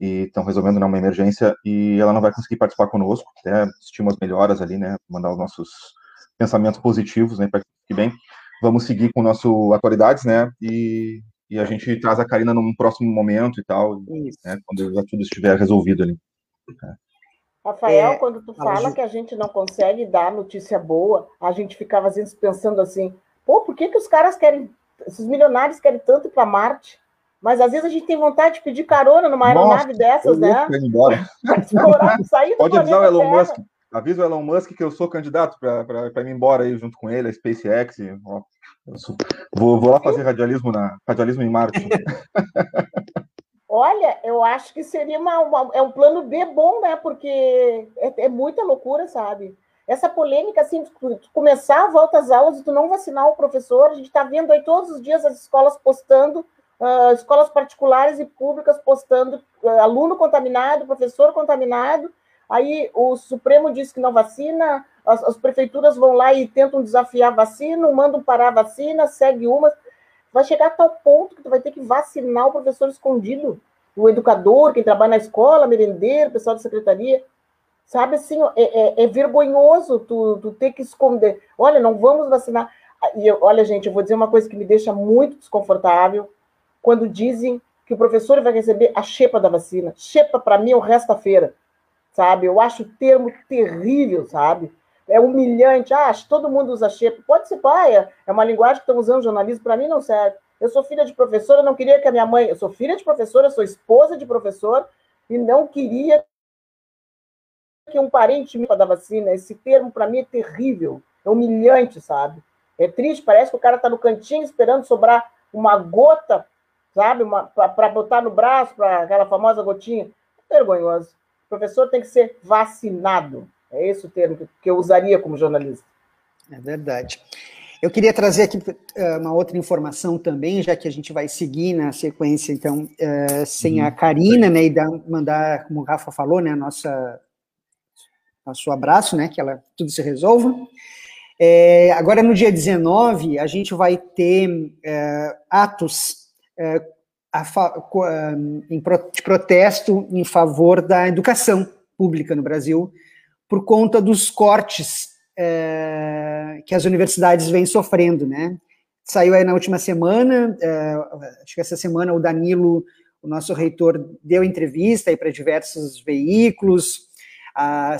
e estão resolvendo né, uma emergência, e ela não vai conseguir participar conosco, até as melhoras ali, né, mandar os nossos pensamentos positivos, né, para que bem vamos seguir com o nosso atualidades, né? E, e a gente traz a Karina num próximo momento e tal, né, quando já tudo estiver resolvido ali. Rafael, é, quando tu fala que a gente não consegue dar notícia boa, a gente ficava às vezes pensando assim, pô, por que, que os caras querem, esses milionários querem tanto ir para Marte? Mas às vezes a gente tem vontade de pedir carona numa aeronave Nossa, dessas, né? Embora. explorar, sair Pode avisar o Elon. Musk. Avisa o Elon Musk que eu sou candidato para ir embora aí junto com ele, a SpaceX. Ó, sou, vou, vou lá fazer radialismo, na, radialismo em Marte. Olha, eu acho que seria uma, uma, é um plano B bom, né? Porque é, é muita loucura, sabe? Essa polêmica, assim, de começar a volta às aulas e tu não vacinar o professor, a gente está vendo aí todos os dias as escolas postando, uh, escolas particulares e públicas postando uh, aluno contaminado, professor contaminado, aí o Supremo diz que não vacina, as, as, prefeituras vão lá e tentam desafiar a vacina, mandam parar a vacina, segue uma. Vai chegar a tal ponto que tu vai ter que vacinar o professor escondido, o educador, quem trabalha na escola, merendeiro, pessoal da secretaria. Sabe assim, é, é, é vergonhoso tu, tu, ter que esconder. Olha, não vamos vacinar. E eu, olha, gente, eu vou dizer uma coisa que me deixa muito desconfortável quando dizem que o professor vai receber a xepa da vacina. Xepa, para mim, é o resto-feira, sabe? Eu acho o termo terrível, sabe? É humilhante. Ah, todo mundo usa xepa. Pode ser paia, é uma linguagem que estão usando jornalismo, para mim não serve. Eu sou filha de professora, não queria que a minha mãe. Eu sou filha de professora, sou esposa de professor, e não queria que um parente me da vacina. Esse termo, para mim, é terrível. É humilhante, sabe? É triste, parece que o cara está no cantinho esperando sobrar uma gota, sabe? Para botar no braço, para aquela famosa gotinha. Vergonhoso. O professor tem que ser vacinado. É esse o termo que eu usaria como jornalista. É verdade. Eu queria trazer aqui uh, uma outra informação também, já que a gente vai seguir na sequência, então, uh, sem uhum. a Karina, né, e dar, mandar, como o Rafa falou, né, a nossa nosso abraço, né, que ela tudo se resolva. É, agora, no dia 19, a gente vai ter é, atos é, de protesto em favor da educação pública no Brasil, por conta dos cortes é, que as universidades vêm sofrendo, né? Saiu aí na última semana, é, acho que essa semana o Danilo, o nosso reitor, deu entrevista para diversos veículos, a,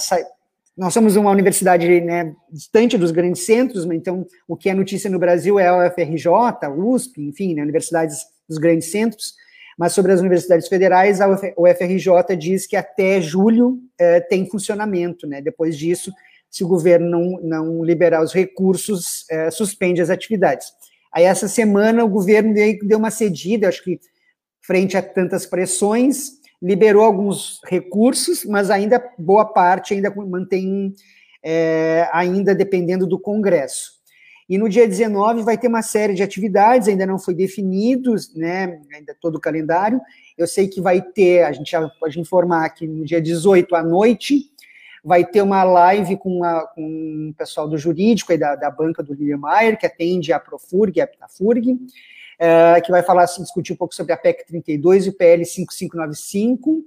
nós somos uma universidade né, distante dos grandes centros, então o que é notícia no Brasil é a UFRJ, a USP, enfim, né, universidades dos grandes centros, mas sobre as universidades federais, a UFRJ diz que até julho é, tem funcionamento, né? Depois disso, se o governo não, não liberar os recursos, é, suspende as atividades. Aí, essa semana, o governo deu uma cedida, acho que frente a tantas pressões, liberou alguns recursos, mas ainda boa parte ainda mantém, é, ainda dependendo do Congresso. E no dia 19 vai ter uma série de atividades, ainda não foi definido, né, ainda todo o calendário. Eu sei que vai ter, a gente já pode informar que no dia 18 à noite vai ter uma live com, a, com o pessoal do jurídico e da, da banca do Lilian Mayer, que atende a Profurg a Pitafurg, é, que vai falar, discutir um pouco sobre a PEC 32 e o PL 5595,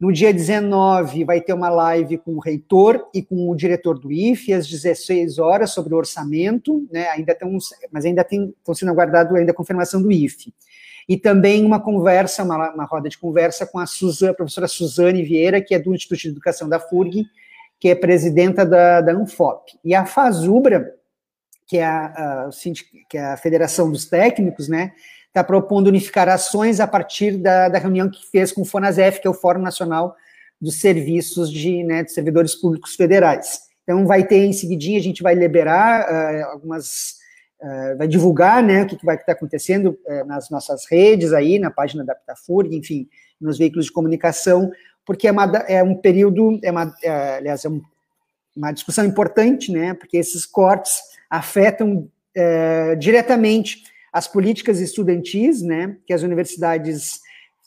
no dia 19, vai ter uma live com o reitor e com o diretor do IFE, às 16 horas, sobre o orçamento, né? Ainda tem uns, mas ainda estão sendo aguardado ainda a confirmação do IFE. E também uma conversa, uma, uma roda de conversa com a, Suzana, a professora Suzane Vieira, que é do Instituto de Educação da FURG, que é presidenta da, da. E a Fazubra, que é a, a, que é a Federação dos Técnicos, né? Está propondo unificar ações a partir da, da, reunião que fez com o FONASEF, que é o Fórum Nacional dos Serviços de, né, de Servidores Públicos Federais. Então, vai ter em seguidinha, a gente vai liberar uh, algumas, uh, vai divulgar né, o que, que vai estar acontecendo uh, nas nossas redes aí, na página da Pitafurg, enfim, nos veículos de comunicação, porque é, uma, é um período, é uma, é, aliás, é um, uma discussão importante, né, porque esses cortes afetam diretamente as políticas estudantis, né, que as universidades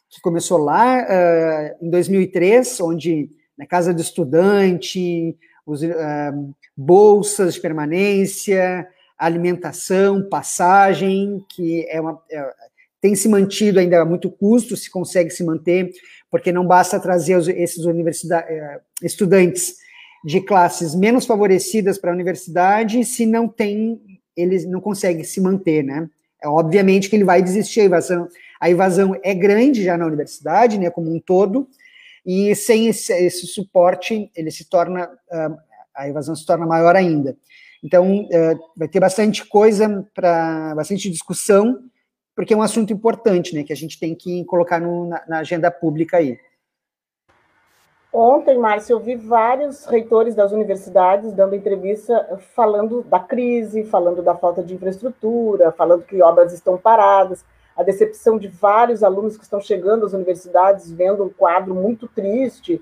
que começou lá uh, em 2003, onde na casa do estudante, os, uh, bolsas de permanência, alimentação, passagem, que é uma, é, tem se mantido ainda a muito custo, se consegue se manter, porque não basta trazer os, esses uh, estudantes de classes menos favorecidas para a universidade se não tem, eles não conseguem se manter, né? É obviamente que ele vai desistir. A evasão, a evasão é grande já na universidade, né, como um todo, e sem esse, esse suporte, ele se torna, uh, a evasão se torna maior ainda. Então, uh, vai ter bastante coisa para, bastante discussão, porque é um assunto importante, né, que a gente tem que colocar no, na, na agenda pública aí. Ontem, Márcio, eu vi vários reitores das universidades dando entrevista falando da crise, falando da falta de infraestrutura, falando que obras estão paradas, a decepção de vários alunos que estão chegando às universidades vendo um quadro muito triste.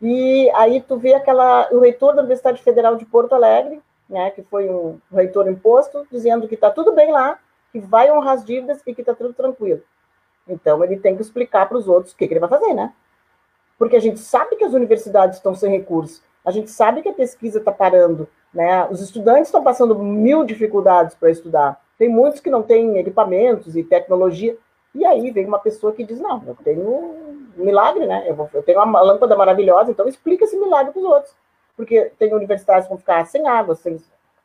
E aí tu vê aquela o reitor da Universidade Federal de Porto Alegre, né, que foi um reitor imposto, dizendo que está tudo bem lá, que vai honrar as dívidas e que está tudo tranquilo. Então ele tem que explicar para os outros o que, que ele vai fazer, né? Porque a gente sabe que as universidades estão sem recursos, a gente sabe que a pesquisa está parando, né? Os estudantes estão passando mil dificuldades para estudar. Tem muitos que não têm equipamentos e tecnologia. E aí vem uma pessoa que diz: Não, eu tenho um milagre, né? Eu, vou, eu tenho uma lâmpada maravilhosa, então explica esse milagre para os outros. Porque tem universidades que vão ficar sem água, sem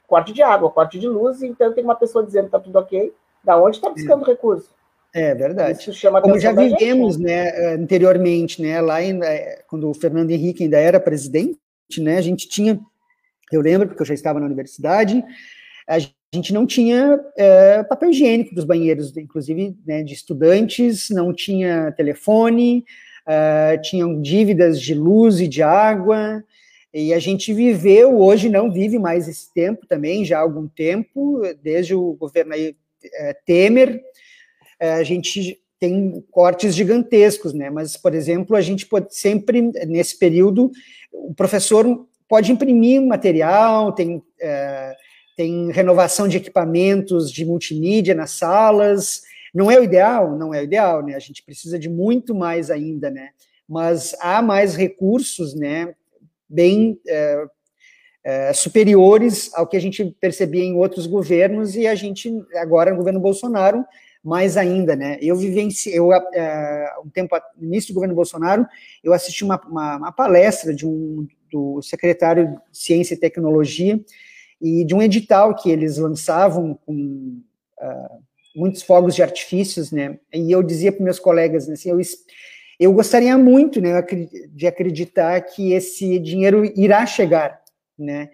corte de água, corte de luz, então tem uma pessoa dizendo que está tudo ok. Da onde está buscando recurso? É verdade. Isso chama Como já vivemos, né? né, anteriormente, né, lá em, é, quando o Fernando Henrique ainda era presidente, né, a gente tinha, eu lembro porque eu já estava na universidade, a gente não tinha é, papel higiênico dos banheiros, inclusive né, de estudantes, não tinha telefone, é, tinham dívidas de luz e de água, e a gente viveu, hoje não vive mais esse tempo também, já há algum tempo, desde o governo aí, é, Temer, é, a gente tem cortes gigantescos, né? Mas, por exemplo, a gente pode sempre, nesse período, o professor pode imprimir material, tem, é, tem renovação de equipamentos de multimídia nas salas. Não é o ideal? Não é o ideal, né? A gente precisa de muito mais ainda, né? Mas há mais recursos, né? Bem é, é, superiores ao que a gente percebia em outros governos e a gente, agora no governo Bolsonaro, mais ainda, né? Eu vivenci, eu é, um tempo no início do governo Bolsonaro, eu assisti uma, uma, uma, palestra de um do secretário de Ciência e Tecnologia e de um edital que eles lançavam com uh, muitos fogos de artifícios, né? E eu dizia para meus colegas, assim, eu eu gostaria muito, né, de acreditar que esse dinheiro irá chegar, né?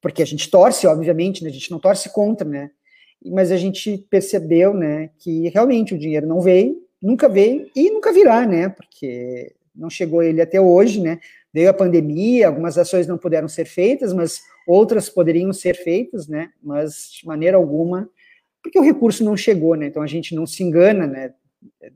Porque a gente torce, obviamente, né? a gente não torce contra, né? Mas a gente percebeu, né, que realmente o dinheiro não veio, nunca veio e nunca virá, né, porque não chegou ele até hoje, né, veio a pandemia, algumas ações não puderam ser feitas, mas outras poderiam ser feitas, né, mas de maneira alguma, porque o recurso não chegou, né, então a gente não se engana, né,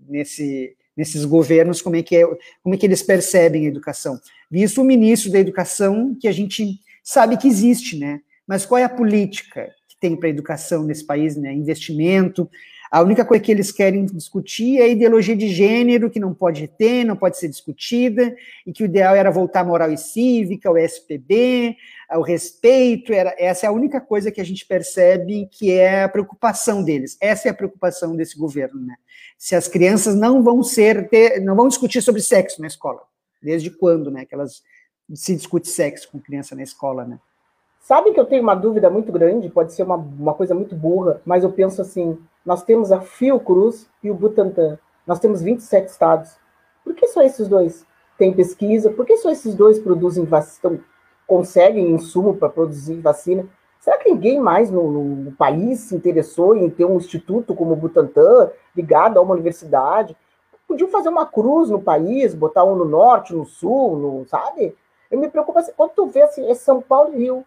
nesse, nesses governos, como é que é, como é que eles percebem a educação. Visto o ministro da educação, que a gente sabe que existe, né, mas qual é a política? Tem para a educação nesse país, né? Investimento. A única coisa que eles querem discutir é a ideologia de gênero, que não pode ter, não pode ser discutida, e que o ideal era voltar à moral e cívica, o SPB, o respeito, era, essa é a única coisa que a gente percebe que é a preocupação deles. Essa é a preocupação desse governo, né? Se as crianças não vão ser, ter, não vão discutir sobre sexo na escola. Desde quando, né? Que elas se discute sexo com criança na escola, né? Sabe que eu tenho uma dúvida muito grande, pode ser uma, uma coisa muito burra, mas eu penso assim: nós temos a Fiocruz e o Butantan. Nós temos 27 estados. Por que só esses dois têm pesquisa? Por que só esses dois produzem vacina, conseguem insumo para produzir vacina? Será que ninguém mais no, no, país se interessou em ter um instituto como o Butantan, ligado a uma universidade? Podiam fazer uma cruz no país, botar um no norte, no sul, no, sabe? Eu me preocupo assim, quando tu vê assim, é São Paulo e Rio.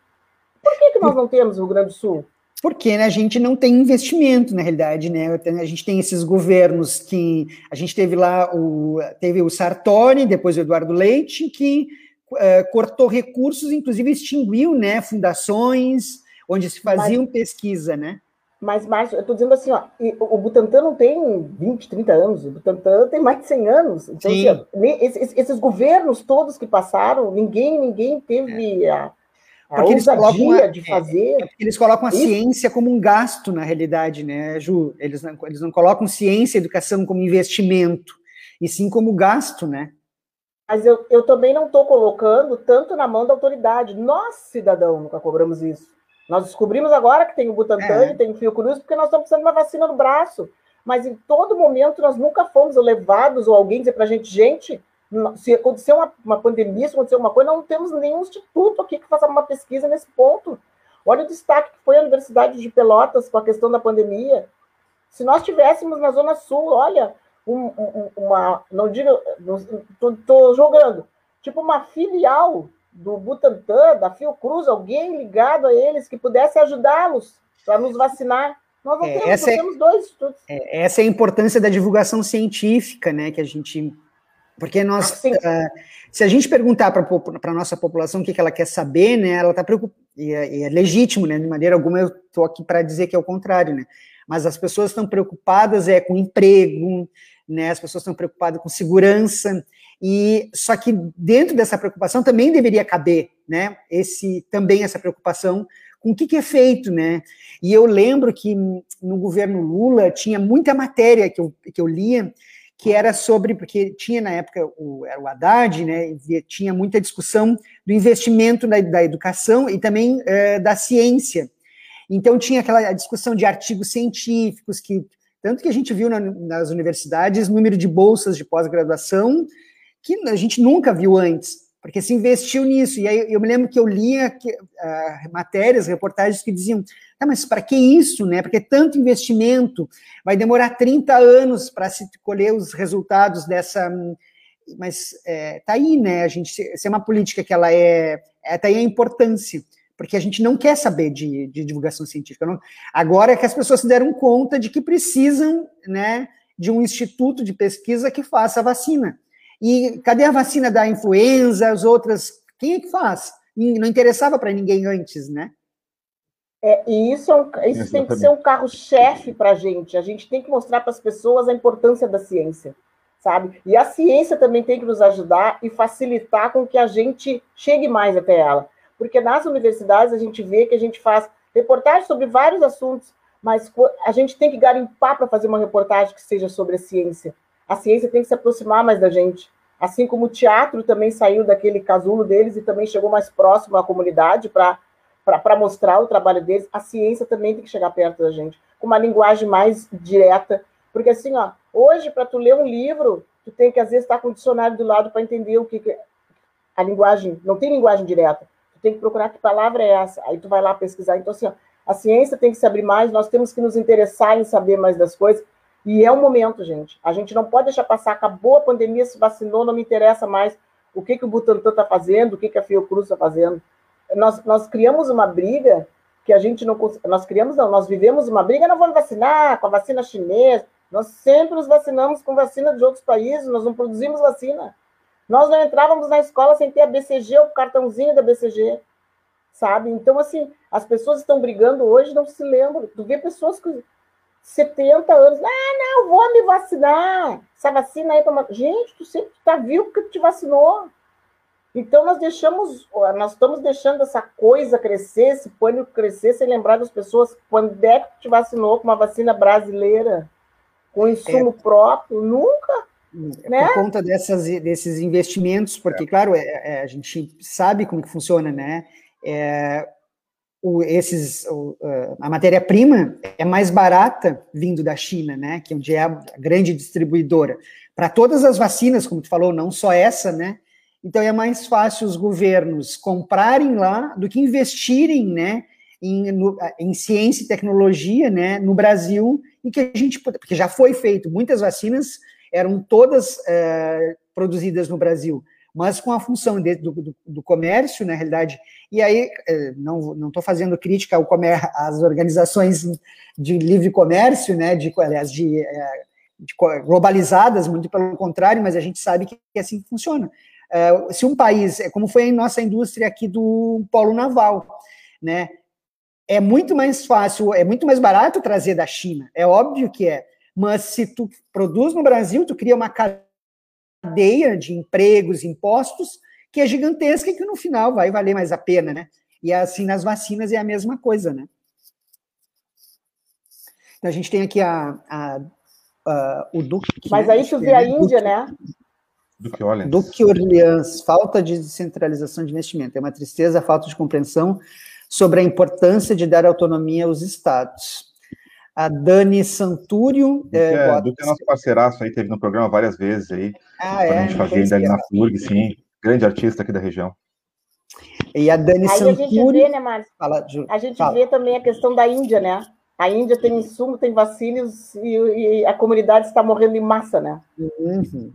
Por que, que nós não temos o Rio Grande do Sul? Porque né, a gente não tem investimento, na realidade, né? A gente tem esses governos que a gente teve lá o teve o Sartori, depois o Eduardo Leite, que uh, cortou recursos, inclusive extinguiu, né, fundações onde se faziam mas, pesquisa, né? Mas, Márcio, eu estou dizendo assim, ó, o Butantan não tem 20, 30 anos, o Butantan tem mais de 100 anos. Então, assim, esses, esses, governos todos que passaram, ninguém, ninguém teve a porque eles colocam a, de fazer. É, eles colocam a isso. ciência como um gasto, na realidade, né, Ju? Eles não, eles não colocam ciência e educação como investimento, e sim como gasto, né? Mas eu, eu também não estou colocando tanto na mão da autoridade. Nós, cidadão, nunca cobramos isso. Nós descobrimos agora que tem o Butantan é. e tem o Fiocruz, porque nós estamos precisando de uma vacina no braço. Mas em todo momento nós nunca fomos levados, ou alguém dizer para a gente, gente, se acontecer uma, uma pandemia, se acontecer uma coisa, não temos nenhum instituto aqui que faça uma pesquisa nesse ponto. Olha o destaque que foi a Universidade de Pelotas com a questão da pandemia. Se nós tivéssemos na Zona Sul, olha, um, um, uma, não digo, estou jogando, tipo uma filial do Butantan, da Fiocruz, alguém ligado a eles que pudesse ajudá-los para nos vacinar. Nós não é, temos, essa nós é, temos dois estudos. É, essa é a importância da divulgação científica, né, que a gente... Porque nós, uh, se a gente perguntar para a nossa população o que, que ela quer saber, né, ela está preocupada, e é, e é legítimo, né, de maneira alguma eu estou aqui para dizer que é o contrário, né, mas as pessoas estão preocupadas é com emprego, né, as pessoas estão preocupadas com segurança, e só que dentro dessa preocupação também deveria caber, né, esse também essa preocupação com o que, que, é feito, né? E eu lembro que no governo Lula tinha muita matéria que eu, que eu lia que era sobre, porque tinha na época o, era o Haddad, né? Tinha muita discussão do investimento da, da educação e também é, da ciência. Então tinha aquela discussão de artigos científicos que tanto que a gente viu na, nas universidades número de bolsas de pós-graduação que a gente nunca viu antes, porque se investiu nisso. E aí eu me lembro que eu lia que, uh, matérias, reportagens que diziam: ah, mas para que isso, né? Porque tanto investimento, vai demorar 30 anos para se colher os resultados dessa. Mas é, tá aí, né? A gente, se é uma política que ela é, é tá aí a importância porque a gente não quer saber de, de divulgação científica. Não. Agora é que as pessoas se deram conta de que precisam né, de um instituto de pesquisa que faça a vacina. E cadê a vacina da influenza, as outras? Quem é que faz? Não interessava para ninguém antes, né? É, e isso, é um, isso tem que ser um carro-chefe para a gente. A gente tem que mostrar para as pessoas a importância da ciência, sabe? E a ciência também tem que nos ajudar e facilitar com que a gente chegue mais até ela. Porque nas universidades a gente vê que a gente faz reportagens sobre vários assuntos, mas a gente tem que garimpar para fazer uma reportagem que seja sobre a ciência. A ciência tem que se aproximar mais da gente. Assim como o teatro também saiu daquele casulo deles e também chegou mais próximo à comunidade para mostrar o trabalho deles, a ciência também tem que chegar perto da gente, com uma linguagem mais direta. Porque assim, ó, hoje, para tu ler um livro, tu tem que, às vezes, estar com o dicionário do lado para entender o que, que a linguagem, não tem linguagem direta. Tu tem que procurar que palavra é essa. Aí tu vai lá pesquisar. Então, assim, ó, a ciência tem que se abrir mais, nós temos que nos interessar em saber mais das coisas. E é o momento, gente. A gente não pode deixar passar. Acabou a pandemia, se vacinou, não me interessa mais o que, que o Butantan está fazendo, o que, que a Fiocruz está fazendo. Nós, nós criamos uma briga que a gente não nós criamos não, nós vivemos uma briga, não vamos vacinar com a vacina chinesa. Nós sempre nos vacinamos com vacina de outros países, nós não produzimos vacina. Nós não entrávamos na escola sem ter a BCG, o cartãozinho da BCG, sabe? Então, assim, as pessoas estão brigando hoje, não se lembram. Tu vê pessoas que 70 anos. Ah, não, vou me vacinar. Essa vacina aí toma. Gente, tu sempre tá vivo porque tu te vacinou. Então nós deixamos, nós estamos deixando essa coisa crescer, esse pânico crescer, sem lembrar das pessoas quando é que tu te vacinou com uma vacina brasileira, com insumo é. próprio, nunca. É né? Por conta dessas, desses investimentos, porque, é. claro, é, é, a gente sabe como que funciona, né? É, o, esses, o, a matéria-prima é mais barata vindo da China, né, que é onde é a grande distribuidora. Para todas as vacinas, como tu falou, não só essa, né, então é mais fácil os governos comprarem lá do que investirem, né, em, no, em ciência e tecnologia, né, no Brasil, e que a gente, porque já foi feito, muitas vacinas eram todas é, produzidas no Brasil, mas com a função de, do, do, do, comércio, na realidade, e aí eh, não estou fazendo crítica ao comércio, às organizações de livre comércio, né, de, aliás, de, eh, de globalizadas, muito pelo contrário, mas a gente sabe que é assim que funciona. Eh, se um país, é como foi a nossa indústria aqui do polo naval, né, é muito mais fácil, é muito mais barato trazer da China, é óbvio que é, mas se tu produz no Brasil, tu cria uma cadeia de empregos, impostos, que é gigantesca e que no final vai valer mais a pena, né? E assim nas vacinas é a mesma coisa, né? Então a gente tem aqui a, a, a o Duque. Mas aí tu vê a Índia, Duque, né? Duque Orleans. Duque Orleans, falta de descentralização de investimento. É uma tristeza, falta de compreensão sobre a importância de dar autonomia aos estados. A Dani Santúrio. Do é, é, do que é nosso parceiraço aí, teve no programa várias vezes aí. Ah, é? A gente fazia ainda ali na FURG, sim. Grande artista aqui da região. E a Dani aí Santuri... a gente vê, né, Márcio? Fala, Ju, a gente fala. vê também a questão da Índia, né? A Índia tem insumo, tem vacinas e, e a comunidade está morrendo em massa, né? Uhum.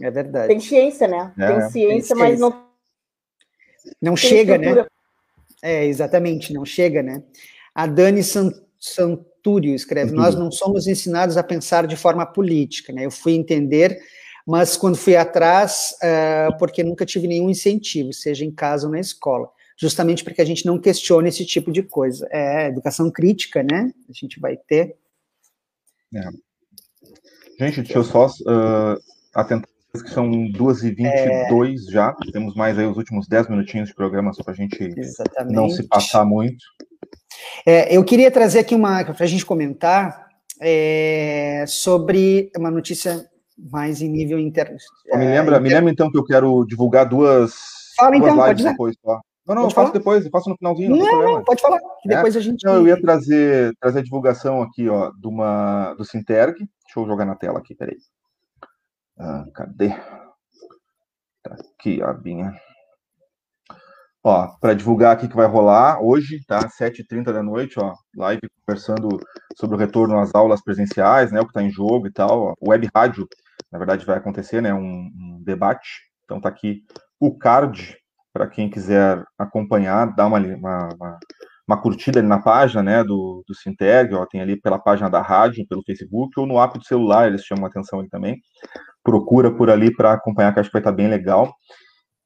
É verdade. Tem ciência, né? É, tem, ciência, tem mas não. Não chega, né? É, exatamente, não chega, né? A Dani Santúrio escreve: uhum. Nós não somos ensinados a pensar de forma política, né? Eu fui entender mas quando fui atrás, uh, porque nunca tive nenhum incentivo, seja em casa ou na escola, justamente porque a gente não questiona esse tipo de coisa. É educação crítica, né? A gente vai ter. É. Gente, deixa eu só uh, atentar que são 2h22 é... já, temos mais aí os últimos 10 minutinhos de programa só para a gente Exatamente. não se passar muito. É, eu queria trazer aqui uma para a gente comentar é, sobre uma notícia mais em nível interno. Me lembra, é, me lembra então que eu quero divulgar duas, Fala, duas então, lives depois, tá? Não, não, pode eu faço falar? depois, eu faço no finalzinho. Não, não, não pode falar, que depois é? a gente. Não, eu ia trazer, trazer a divulgação aqui, ó, de uma, do Sinterg. Deixa eu jogar na tela aqui, peraí. Ah, cadê? Tá aqui, a Binha. Ó, para divulgar aqui que vai rolar hoje, tá? 7h30 da noite, ó, live conversando sobre o retorno às aulas presenciais, né? O que está em jogo e tal. Ó, web rádio na verdade vai acontecer, né, um, um debate. Então tá aqui o card para quem quiser acompanhar, dá uma, uma, uma, uma, curtida ali na página, né, do, do Sinterg, ó, tem ali pela página da rádio, pelo Facebook, ou no app do celular, eles chamam atenção ali também. Procura por ali para acompanhar, que acho que vai estar tá bem legal.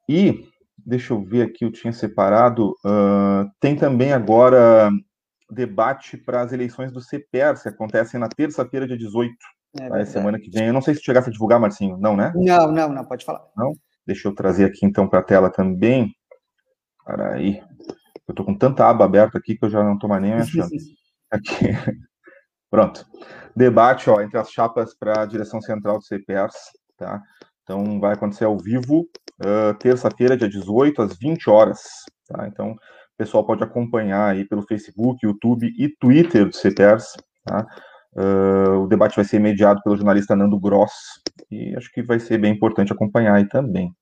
E, deixa eu ver aqui, eu tinha separado, uh, tem também agora debate para as eleições do CPR, que acontecem na terça-feira, dia 18. É tá? semana que vem. Eu não sei se chegasse a divulgar, Marcinho. Não, né? Não, não, não, pode falar. Não? Deixa eu trazer aqui então para a tela também. Peraí. Eu tô com tanta aba aberta aqui que eu já não tô mais nem achando. aqui. Pronto. Debate ó, entre as chapas para a direção central do CPERS, tá? Então vai acontecer ao vivo, uh, terça-feira, dia 18, às 20 horas. Tá? Então, o pessoal pode acompanhar aí pelo Facebook, YouTube e Twitter do CPERS, tá? Uh, o debate vai ser mediado pelo jornalista Nando Gross, e acho que vai ser bem importante acompanhar aí também.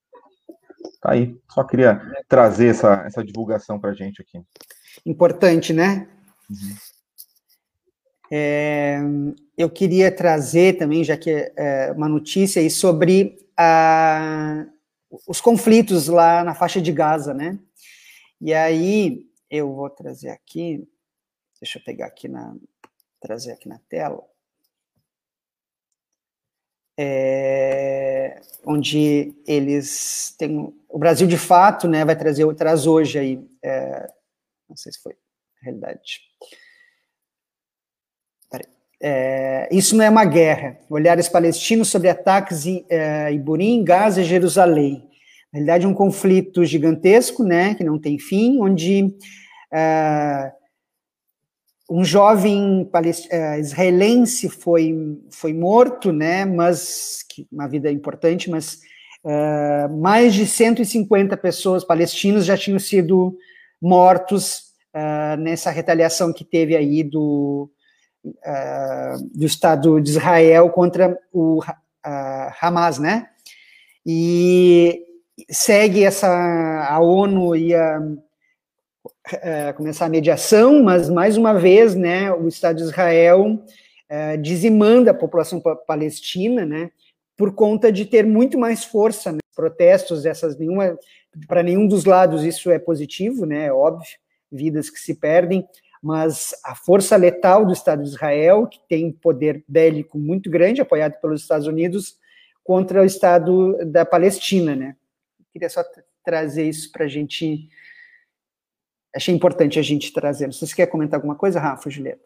Tá aí, só queria trazer essa, essa divulgação para a gente aqui. Importante, né? Uhum. É, eu queria trazer também, já que é, é uma notícia aí sobre a, os conflitos lá na faixa de Gaza, né? E aí eu vou trazer aqui, deixa eu pegar aqui na, trazer aqui na tela, é, onde eles têm o Brasil de fato, né, vai trazer traz hoje aí, é, não sei se foi realidade. É, isso não é uma guerra. Olhares palestinos sobre ataques em é, Iburim, Gaza e Jerusalém. Na realidade, é um conflito gigantesco, né, que não tem fim, onde é, um jovem uh, israelense foi, foi morto, né, mas, uma vida importante, mas uh, mais de 150 pessoas palestinos já tinham sido mortos uh, nessa retaliação que teve aí do, do Estado de Israel contra o Hamas, né, e segue essa, a ONU e a é, começar a mediação, mas mais uma vez, né, o Estado de Israel é, dizimando a população palestina, né, por conta de ter muito mais força, né, protestos dessas nenhuma para nenhum dos lados isso é positivo, né, é óbvio, vidas que se perdem, mas a força letal do Estado de Israel, que tem poder bélico muito grande, apoiado pelos Estados Unidos, contra o Estado da Palestina, né. Queria só trazer isso para a gente achei importante a gente trazer. Não sei se você quer comentar alguma coisa, Rafa, Julieta.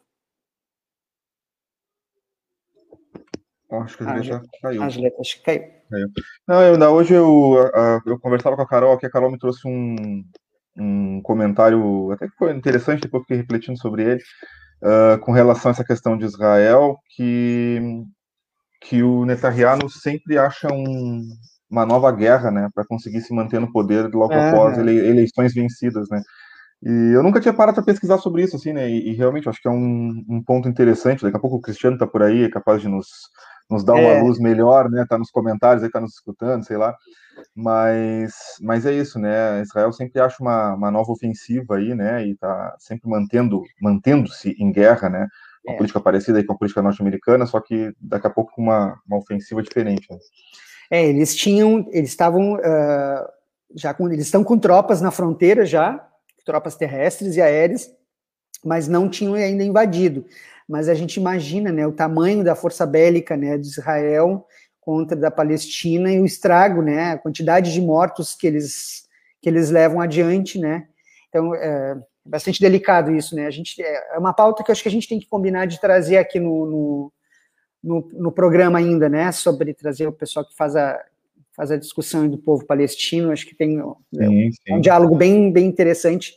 Acho que a Julieta ah, caiu. A Julieta, acho que caiu. caiu. Não, eu, hoje eu, eu conversava com a Carol, que a Carol me trouxe um, um comentário até que foi interessante, depois fiquei refletindo sobre ele, uh, com relação a essa questão de Israel, que, que o Netanyahu sempre acha um, uma nova guerra, né, para conseguir se manter no poder logo após ele, eleições vencidas, né. E eu nunca tinha parado para pesquisar sobre isso, assim, né? E, e, realmente acho que é um, um ponto interessante. Daqui a pouco o Cristiano está por aí, é capaz de nos, nos dar uma é. luz melhor, né? Tá nos comentários aí, tá nos escutando, sei lá. Mas, mas é isso, né? Israel sempre acha uma, uma nova ofensiva aí, né? E tá sempre mantendo, mantendo-se em guerra, né? Uma é. política parecida aí com a política norte-americana, só que daqui a pouco com uma, uma ofensiva diferente. Né? É, eles tinham, eles estavam uh, já com, eles estão com tropas na fronteira já, tropas terrestres e aéreas, mas não tinham ainda invadido. Mas a gente imagina, né, o tamanho da força bélica, né, de Israel contra da Palestina e o estrago, né, a quantidade de mortos que eles que eles levam adiante, né. Então é bastante delicado isso, né. A gente é uma pauta que acho que a gente tem que combinar de trazer aqui no, no, no, no programa ainda, né, sobre trazer o pessoal que faz a faz a discussão do povo palestino, acho que tem sim, sim. um diálogo bem, bem interessante,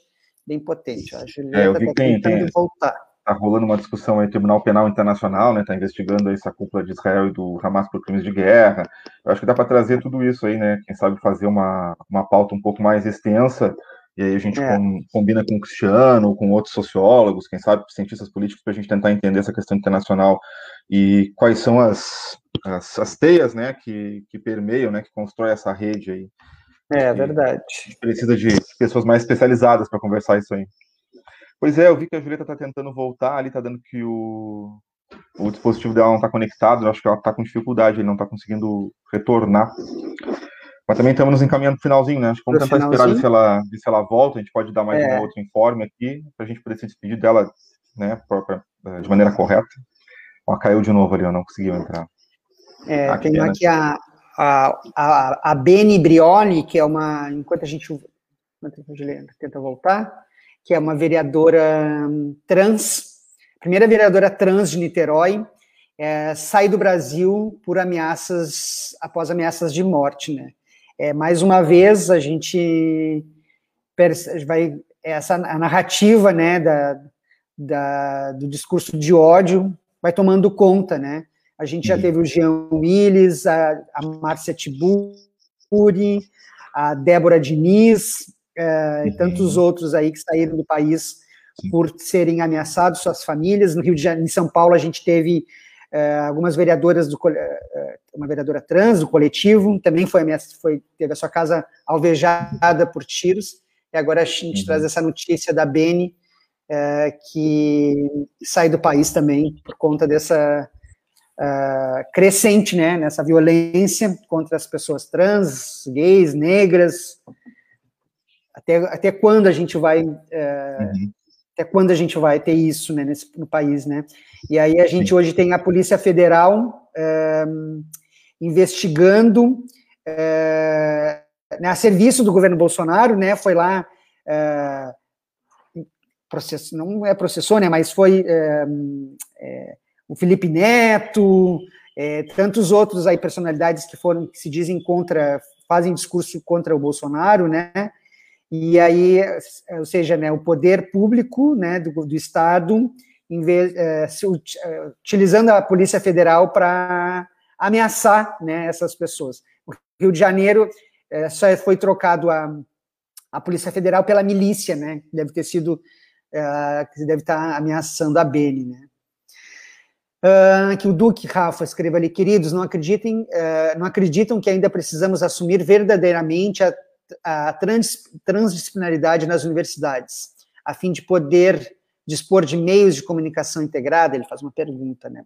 bem potente. A Julieta é, eu vi tá tem, voltar. Está rolando uma discussão aí, Tribunal Penal Internacional, né? Está investigando essa cúpula de Israel e do Hamas por crimes de guerra. Eu acho que dá para trazer tudo isso aí, né? Quem sabe fazer uma, uma pauta um pouco mais extensa e aí a gente é. com, combina com o Cristiano, com outros sociólogos, quem sabe cientistas políticos, para a gente tentar entender essa questão internacional e quais são as, as, as, teias né, que, que permeiam, né, que constrói essa rede aí. É, verdade. A gente precisa de pessoas mais especializadas para conversar isso aí. Pois é, eu vi que a Julieta está tentando voltar, ali está dando que o, o dispositivo dela não está conectado, eu acho que ela está com dificuldade, ele não está conseguindo retornar. Mas também estamos nos encaminhando para o finalzinho, né? Acho que vamos tentar esperar ver se, ela, se ela volta. A gente pode dar mais é. um outro informe aqui, para a gente poder se despedir dela né, própria, eh, de maneira correta. Ela caiu de novo ali, eu não conseguiu entrar. É, aqui, tenho aqui a, a, a, a Beni Brioli, que é uma. Enquanto a gente. Enquanto a Juliana tenta voltar, que é uma vereadora hum, trans, primeira vereadora trans de Niterói, é, sai do Brasil por ameaças, após ameaças de morte, né? É, mais uma vez, a gente vai essa a narrativa, né, da, da, do discurso de ódio vai tomando conta, né? A gente já uhum. teve o Jean Willis, a, a Márcia Tiburi, a Débora Diniz é, e tantos uhum. outros aí que saíram do país por serem ameaçados, suas famílias. No Rio de Janeiro, em São Paulo, a gente teve algumas vereadoras do é, uma vereadora trans do coletivo também foi, foi teve a sua casa alvejada por tiros e agora a gente uhum. traz essa notícia da Beni é, que sai do país também por conta dessa crescente né nessa violência contra as pessoas trans gays negras até, até quando a gente vai uh, uhum até quando a gente vai ter isso né, nesse, no país, né? E aí a gente Sim. hoje tem a Polícia Federal é, investigando é, né, a serviço do governo Bolsonaro, né? Foi lá é, processo, não é processou, né? Mas foi o Felipe Neto, tantos outros aí personalidades que foram que se dizem contra, fazem discurso contra o Bolsonaro, né? E aí, ou seja, né, o poder público né, do, do Estado, vez, é, se, é, utilizando a Polícia Federal para ameaçar né, essas pessoas. O Rio de Janeiro é, só foi trocado a, a Polícia Federal pela milícia, né? Deve ter sido, é, que deve estar ameaçando a Beni, né? Uh, que o Duque Rafa escreva ali, queridos, não acreditem, uh, não acreditam que ainda precisamos assumir verdadeiramente a a trans, transdisciplinaridade nas universidades, a fim de poder dispor de meios de comunicação integrada? Ele faz uma pergunta, né?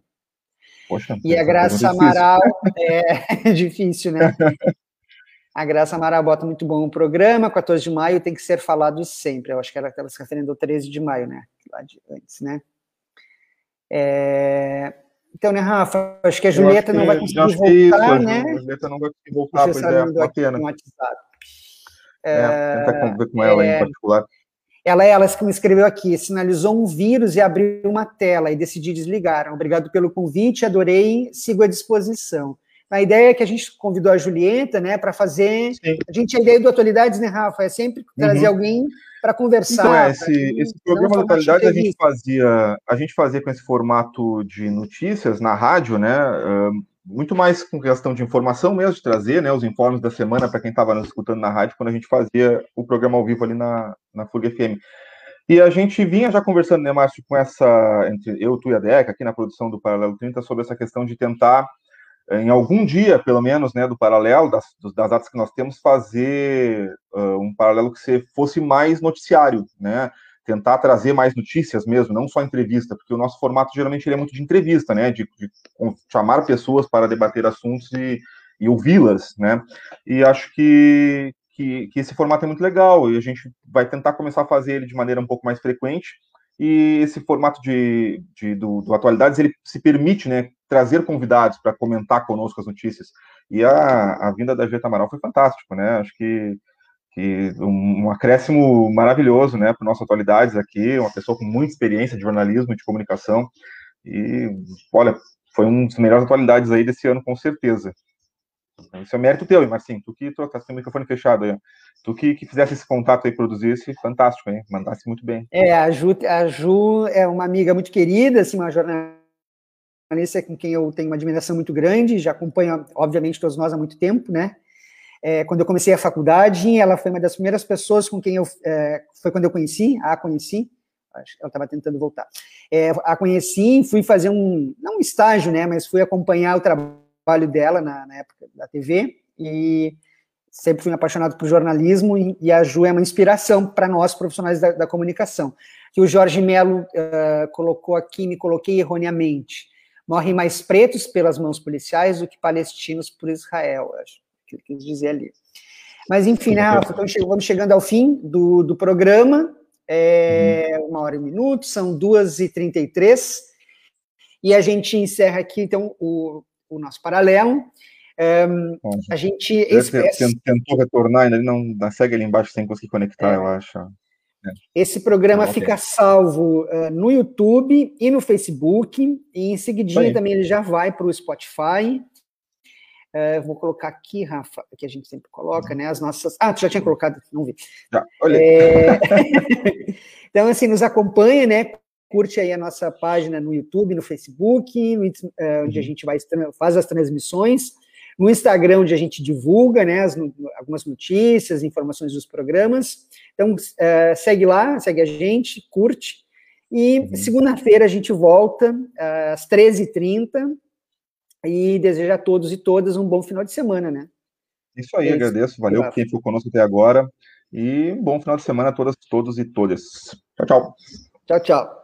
Poxa, e a Graça Amaral é difícil, né? A Graça Amaral bota muito bom o programa, 14 de maio tem que ser falado sempre. Eu acho que ela estava se referindo ao 13 de maio, né? Lá de antes, né? É... Então, né, Rafa? Acho que a Julieta que, não vai conseguir voltar, isso, né? A Julieta não vai conseguir voltar, pois é, uma pena. É, tentar ver com ela é, em particular. Ela, ela que me escreveu aqui, sinalizou um vírus e abriu uma tela e decidi desligar. Obrigado pelo convite, adorei, sigo à disposição. A ideia é que a gente convidou a Julieta, né, para fazer. Sim. A gente, a ideia do Atualidades, né, Rafa, é sempre trazer uhum. alguém para conversar. Então, é, esse, esse programa de Atualidades a gente fazia, a gente fazia com esse formato de notícias na rádio, né? Muito mais com questão de informação mesmo, de trazer né, os informes da semana para quem estava nos escutando na rádio, quando a gente fazia o programa ao vivo ali na, na FURG FM. E a gente vinha já conversando, né, Márcio, com essa, entre eu, tu e a Deca, aqui na produção do Paralelo 30, sobre essa questão de tentar, em algum dia, pelo menos, né, do Paralelo, das, das datas que nós temos, fazer uh, um paralelo que fosse mais noticiário, né, tentar trazer mais notícias mesmo, não só entrevista, porque o nosso formato geralmente é muito de entrevista, né, de, de chamar pessoas para debater assuntos e, e ouvi-las, né, e acho que, que, que, esse formato é muito legal e a gente vai tentar começar a fazer ele de maneira um pouco mais frequente. E esse formato de, de do, do, Atualidades ele se permite né, trazer convidados para comentar conosco as notícias. E a, a vinda da Jeta Amaral foi fantástico, né? Acho que, que um, acréscimo maravilhoso né, para nossas atualidades aqui, uma pessoa com muita experiência de jornalismo e de comunicação. E olha, foi um dos melhores atualidades aí desse ano, com certeza. Isso é mérito teu, Marcinho. Tu que trocasse o microfone fechado aí. Tu que, que fizesse esse contato aí, produzisse, fantástico, hein? Mandasse muito bem. É, a Ju, a Ju é uma amiga muito querida, assim, uma jornalista com quem eu tenho uma admiração muito grande, já acompanha, obviamente, todos nós há muito tempo, né? É, quando eu comecei a faculdade, ela foi uma das primeiras pessoas com quem eu. É, foi quando eu conheci, a conheci, acho que ela estava tentando voltar. É, a conheci, fui fazer um. Não um estágio, né? Mas fui acompanhar o trabalho dela na, na época da TV e sempre fui apaixonado por jornalismo e, e a Ju é uma inspiração para nós profissionais da, da, comunicação. Que o Jorge Melo uh, colocou aqui, me coloquei erroneamente. Morrem mais pretos pelas mãos policiais do que palestinos por Israel, acho que ele quis dizer ali. Mas, enfim, né, Rafa, então vamos chegando ao fim do, do programa. É, uma hora e um minuto, são duas e trinta e três. E a gente encerra aqui, então, o, o nosso paralelo. Um, a gente. Esse, tentou retornar, ainda não, segue ali embaixo sem conseguir conectar, é. eu acho. É. Esse programa ah, fica salvo uh, no YouTube e no Facebook, e em seguidinha também ele já vai para o Spotify. Uh, vou colocar aqui, Rafa, que a gente sempre coloca, né? As nossas. Ah, tu já tinha colocado, não vi. Já, olha. É... então, assim, nos acompanha, né? curte aí a nossa página no YouTube, no Facebook, no, uh, onde a uhum. gente vai faz as transmissões, no Instagram, onde a gente divulga né, as, algumas notícias, informações dos programas. Então, uh, segue lá, segue a gente, curte. E uhum. segunda-feira a gente volta às 13h30 e desejo a todos e todas um bom final de semana, né? Isso aí, é agradeço. Valeu por quem ficou conosco até agora. E um bom final de semana a todas, todos e todas. Tchau, tchau. Tchau, tchau.